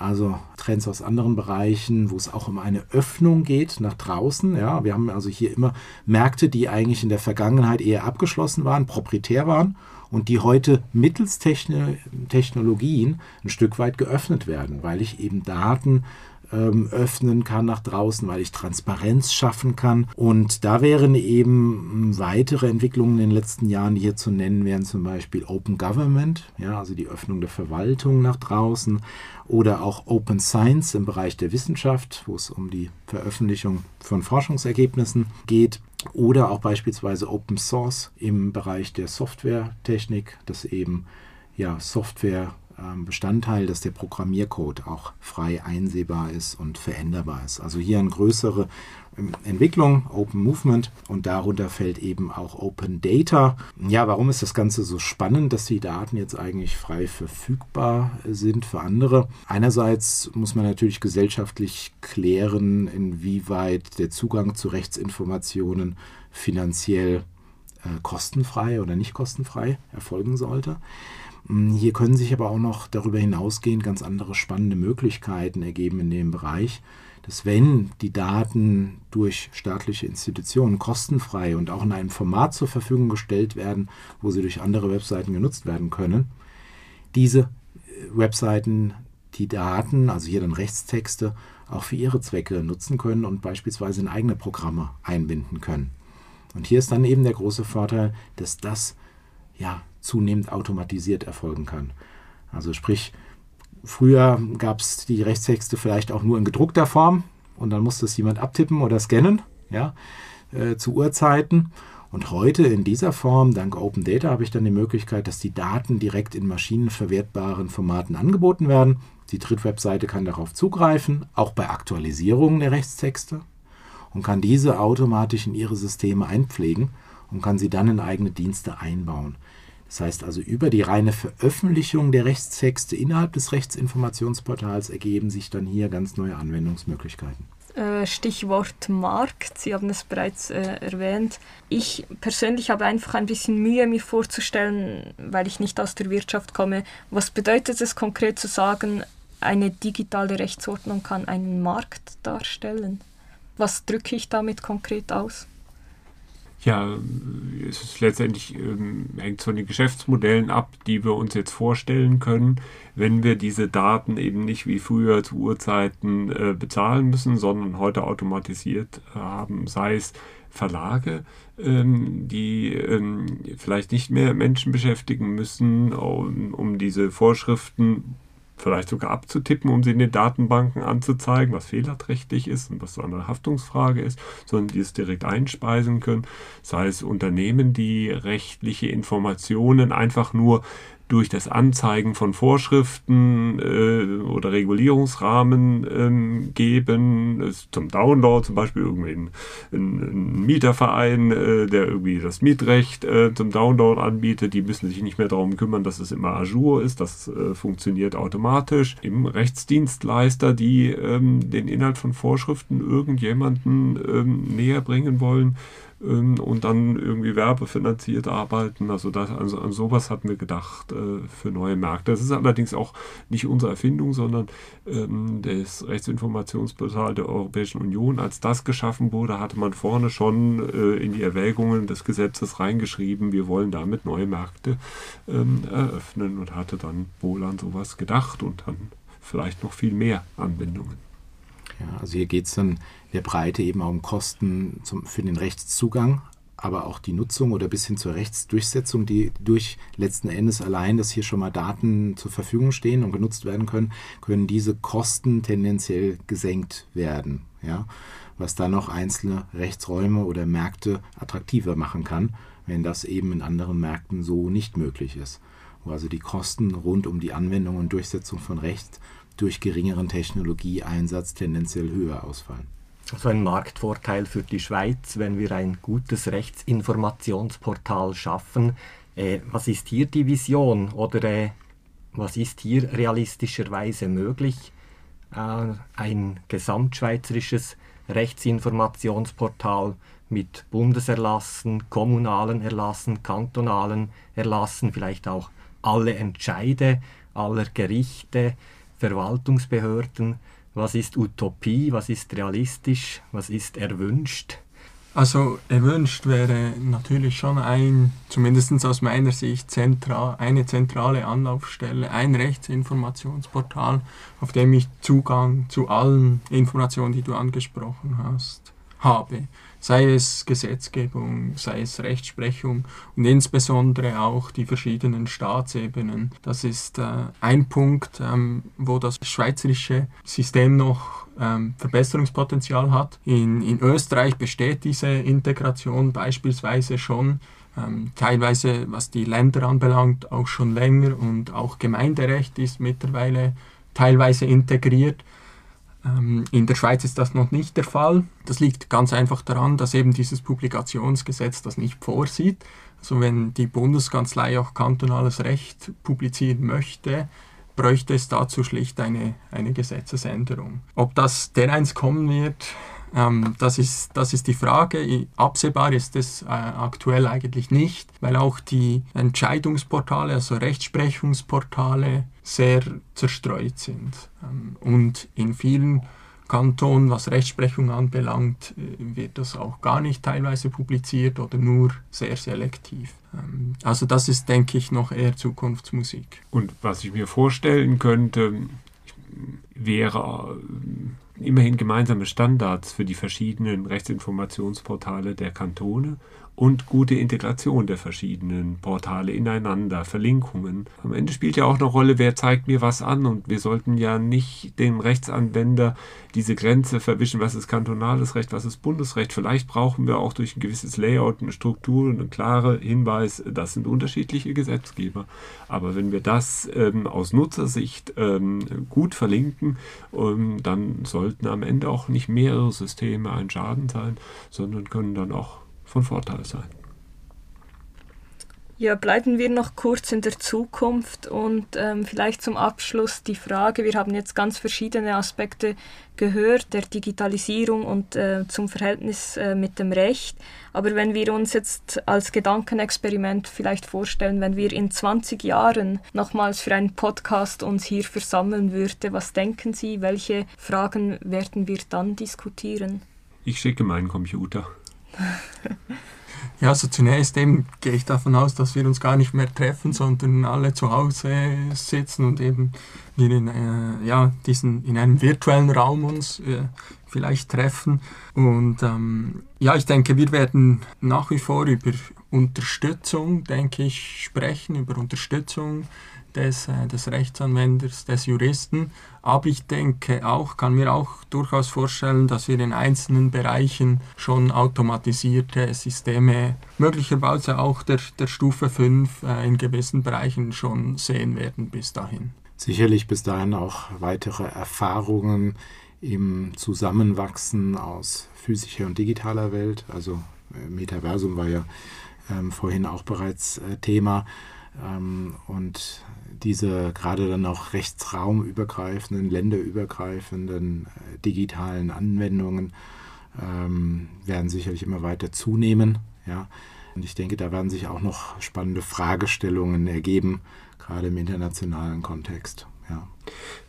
also Trends aus anderen Bereichen, wo es auch um eine Öffnung geht nach draußen. Ja, wir haben also hier immer Märkte, die eigentlich in der Vergangenheit eher abgeschlossen waren, proprietär waren und die heute mittels Technologien ein Stück weit geöffnet werden, weil ich eben Daten ähm, öffnen kann nach draußen, weil ich Transparenz schaffen kann. Und da wären eben weitere Entwicklungen in den letzten Jahren, die hier zu nennen wären, zum Beispiel Open Government, ja, also die Öffnung der Verwaltung nach draußen, oder auch Open Science im Bereich der Wissenschaft, wo es um die Veröffentlichung von Forschungsergebnissen geht. Oder auch beispielsweise Open Source im Bereich der Softwaretechnik, dass eben ja, Software Bestandteil, dass der Programmiercode auch frei einsehbar ist und veränderbar ist. Also hier eine größere ähm, Entwicklung, Open Movement und darunter fällt eben auch Open Data. Ja, warum ist das Ganze so spannend, dass die Daten jetzt eigentlich frei verfügbar sind für andere? Einerseits muss man natürlich gesellschaftlich klären, inwieweit der Zugang zu Rechtsinformationen finanziell äh, kostenfrei oder nicht kostenfrei erfolgen sollte. Hm, hier können sich aber auch noch darüber hinausgehend ganz andere spannende Möglichkeiten ergeben in dem Bereich, dass wenn die Daten durch staatliche Institutionen kostenfrei und auch in einem Format zur Verfügung gestellt werden, wo sie durch andere Webseiten genutzt werden können, diese äh, Webseiten die Daten, also hier dann Rechtstexte, auch für ihre Zwecke nutzen können und beispielsweise in eigene Programme einbinden können. Und hier ist dann eben der große Vorteil, dass das ja zunehmend automatisiert erfolgen kann. Also sprich, früher gab es die Rechtstexte vielleicht auch nur in gedruckter Form und dann musste es jemand abtippen oder scannen, ja, äh, zu Uhrzeiten. Und heute in dieser Form, dank Open Data, habe ich dann die Möglichkeit, dass die Daten direkt in maschinenverwertbaren Formaten angeboten werden. Die Drittwebseite kann darauf zugreifen, auch bei Aktualisierungen der Rechtstexte und kann diese automatisch in ihre Systeme einpflegen und kann sie dann in eigene Dienste einbauen. Das heißt also, über die reine Veröffentlichung der Rechtstexte innerhalb des Rechtsinformationsportals ergeben sich dann hier ganz neue Anwendungsmöglichkeiten. Äh, Stichwort Markt, Sie haben es bereits äh, erwähnt. Ich persönlich habe einfach ein bisschen Mühe, mir vorzustellen, weil ich nicht aus der Wirtschaft komme, was bedeutet es konkret zu sagen, eine digitale Rechtsordnung kann einen Markt darstellen? Was drücke ich damit konkret aus? Ja, es ist letztendlich ähm, hängt von den Geschäftsmodellen ab, die wir uns jetzt vorstellen können, wenn wir diese Daten eben nicht wie früher zu Uhrzeiten äh, bezahlen müssen, sondern heute automatisiert äh, haben, sei es Verlage, ähm, die ähm, vielleicht nicht mehr Menschen beschäftigen müssen, um, um diese Vorschriften vielleicht sogar abzutippen, um sie in den Datenbanken anzuzeigen, was fehlerträchtig ist und was so eine Haftungsfrage ist, sondern die es direkt einspeisen können. Sei es Unternehmen, die rechtliche Informationen einfach nur durch das Anzeigen von Vorschriften äh, oder Regulierungsrahmen ähm, geben, zum Download zum Beispiel irgendwie ein, ein Mieterverein, äh, der irgendwie das Mietrecht äh, zum Download anbietet, die müssen sich nicht mehr darum kümmern, dass es immer Azure ist, das äh, funktioniert automatisch. Im Rechtsdienstleister, die ähm, den Inhalt von Vorschriften irgendjemanden ähm, näher bringen wollen, ähm, und dann irgendwie werbefinanziert arbeiten. Also, das, also an sowas hatten wir gedacht äh, für neue Märkte. Das ist allerdings auch nicht unsere Erfindung, sondern ähm, das Rechtsinformationsportal der Europäischen Union. Als das geschaffen wurde, hatte man vorne schon äh, in die Erwägungen des Gesetzes reingeschrieben, wir wollen damit neue Märkte ähm, eröffnen und hatte dann wohl an sowas gedacht und dann vielleicht noch viel mehr Anbindungen. Ja, also hier geht es dann der Breite eben auch um Kosten zum, für den Rechtszugang, aber auch die Nutzung oder bis hin zur Rechtsdurchsetzung, die durch letzten Endes allein, dass hier schon mal Daten zur Verfügung stehen und genutzt werden können, können diese Kosten tendenziell gesenkt werden. Ja? Was dann noch einzelne Rechtsräume oder Märkte attraktiver machen kann, wenn das eben in anderen Märkten so nicht möglich ist. Wo also die Kosten rund um die Anwendung und Durchsetzung von Recht durch geringeren Technologieeinsatz tendenziell höher ausfallen. Also ein Marktvorteil für die Schweiz, wenn wir ein gutes Rechtsinformationsportal schaffen. Äh, was ist hier die Vision oder äh, was ist hier realistischerweise möglich? Äh, ein gesamtschweizerisches Rechtsinformationsportal mit Bundeserlassen, kommunalen Erlassen, kantonalen Erlassen, vielleicht auch alle Entscheide aller Gerichte, Verwaltungsbehörden, was ist Utopie, was ist realistisch, was ist erwünscht? Also erwünscht wäre natürlich schon ein, zumindest aus meiner Sicht, zentral, eine zentrale Anlaufstelle, ein Rechtsinformationsportal, auf dem ich Zugang zu allen Informationen, die du angesprochen hast, habe sei es Gesetzgebung, sei es Rechtsprechung und insbesondere auch die verschiedenen Staatsebenen. Das ist äh, ein Punkt, ähm, wo das schweizerische System noch ähm, Verbesserungspotenzial hat. In, in Österreich besteht diese Integration beispielsweise schon ähm, teilweise, was die Länder anbelangt, auch schon länger und auch Gemeinderecht ist mittlerweile teilweise integriert. Ähm, in der Schweiz ist das noch nicht der Fall. Das liegt ganz einfach daran, dass eben dieses Publikationsgesetz das nicht vorsieht. Also wenn die Bundeskanzlei auch kantonales Recht publizieren möchte, bräuchte es dazu schlicht eine, eine Gesetzesänderung. Ob das dereinst kommen wird, ähm, das, ist, das ist die Frage. Absehbar ist es äh, aktuell eigentlich nicht, weil auch die Entscheidungsportale, also Rechtsprechungsportale, sehr zerstreut sind. Ähm, und in vielen Kantonen, was Rechtsprechung anbelangt, äh, wird das auch gar nicht teilweise publiziert oder nur sehr selektiv. Ähm, also das ist, denke ich, noch eher Zukunftsmusik. Und was ich mir vorstellen könnte, wäre immerhin gemeinsame Standards für die verschiedenen Rechtsinformationsportale der Kantone und gute Integration der verschiedenen Portale ineinander, Verlinkungen. Am Ende spielt ja auch eine Rolle, wer zeigt mir was an und wir sollten ja nicht dem Rechtsanwender diese Grenze verwischen, was ist kantonales Recht, was ist Bundesrecht. Vielleicht brauchen wir auch durch ein gewisses Layout, eine Struktur, einen klaren Hinweis, das sind unterschiedliche Gesetzgeber. Aber wenn wir das ähm, aus Nutzersicht ähm, gut verlinken, ähm, dann sollten am Ende auch nicht mehrere Systeme ein Schaden sein, sondern können dann auch von Vorteil sein. Ja, bleiben wir noch kurz in der Zukunft und ähm, vielleicht zum Abschluss die Frage, wir haben jetzt ganz verschiedene Aspekte gehört, der Digitalisierung und äh, zum Verhältnis äh, mit dem Recht, aber wenn wir uns jetzt als Gedankenexperiment vielleicht vorstellen, wenn wir in 20 Jahren nochmals für einen Podcast uns hier versammeln würden, was denken Sie, welche Fragen werden wir dann diskutieren? Ich schicke meinen Computer. Ja, also zunächst eben gehe ich davon aus, dass wir uns gar nicht mehr treffen, sondern alle zu Hause sitzen und eben wir in, äh, ja, diesen, in einem virtuellen Raum uns äh, vielleicht treffen. Und ähm, ja, ich denke, wir werden nach wie vor über Unterstützung, denke ich, sprechen, über Unterstützung des, äh, des Rechtsanwenders, des Juristen. Aber ich denke auch, kann mir auch durchaus vorstellen, dass wir in einzelnen Bereichen schon automatisierte Systeme, möglicherweise auch der, der Stufe 5 äh, in gewissen Bereichen schon sehen werden bis dahin. Sicherlich bis dahin auch weitere Erfahrungen im Zusammenwachsen aus physischer und digitaler Welt. Also äh, Metaversum war ja ähm, vorhin auch bereits äh, Thema. Ähm, und diese gerade dann auch rechtsraumübergreifenden, länderübergreifenden äh, digitalen Anwendungen ähm, werden sicherlich immer weiter zunehmen. Ja. Und ich denke, da werden sich auch noch spannende Fragestellungen ergeben, gerade im internationalen Kontext. Ja.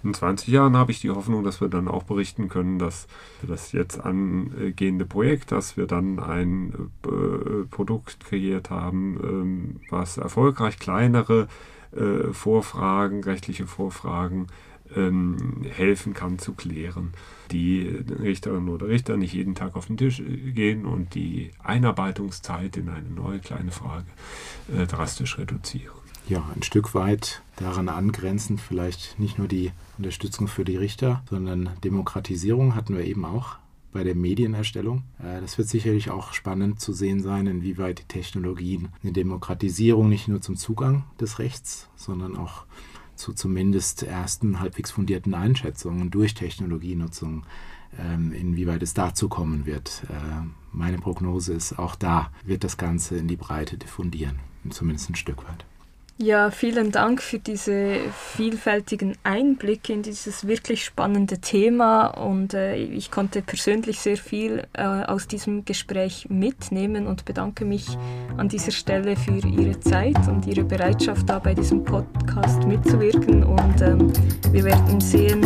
In 20 Jahren habe ich die Hoffnung, dass wir dann auch berichten können, dass das jetzt angehende Projekt, dass wir dann ein äh, Produkt kreiert haben, ähm, was erfolgreich kleinere äh, Vorfragen, rechtliche Vorfragen ähm, helfen kann zu klären, die Richterinnen oder Richter nicht jeden Tag auf den Tisch gehen und die Einarbeitungszeit in eine neue kleine Frage äh, drastisch reduzieren. Ja, ein Stück weit daran angrenzend vielleicht nicht nur die Unterstützung für die Richter, sondern Demokratisierung hatten wir eben auch bei der Medienerstellung. Äh, das wird sicherlich auch spannend zu sehen sein, inwieweit die Technologien eine Demokratisierung nicht nur zum Zugang des Rechts, sondern auch zu zumindest ersten halbwegs fundierten Einschätzungen durch Technologienutzung, ähm, inwieweit es dazu kommen wird. Äh, meine Prognose ist, auch da wird das Ganze in die Breite diffundieren, zumindest ein Stück weit. Ja, vielen Dank für diese vielfältigen Einblicke in dieses wirklich spannende Thema und äh, ich konnte persönlich sehr viel äh, aus diesem Gespräch mitnehmen und bedanke mich an dieser Stelle für Ihre Zeit und Ihre Bereitschaft, da bei diesem Podcast mitzuwirken und ähm, wir werden sehen,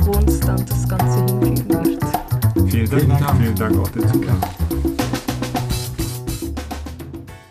wo uns dann das Ganze hinführen wird. Vielen Dank, vielen Dank, vielen Dank auch dazu.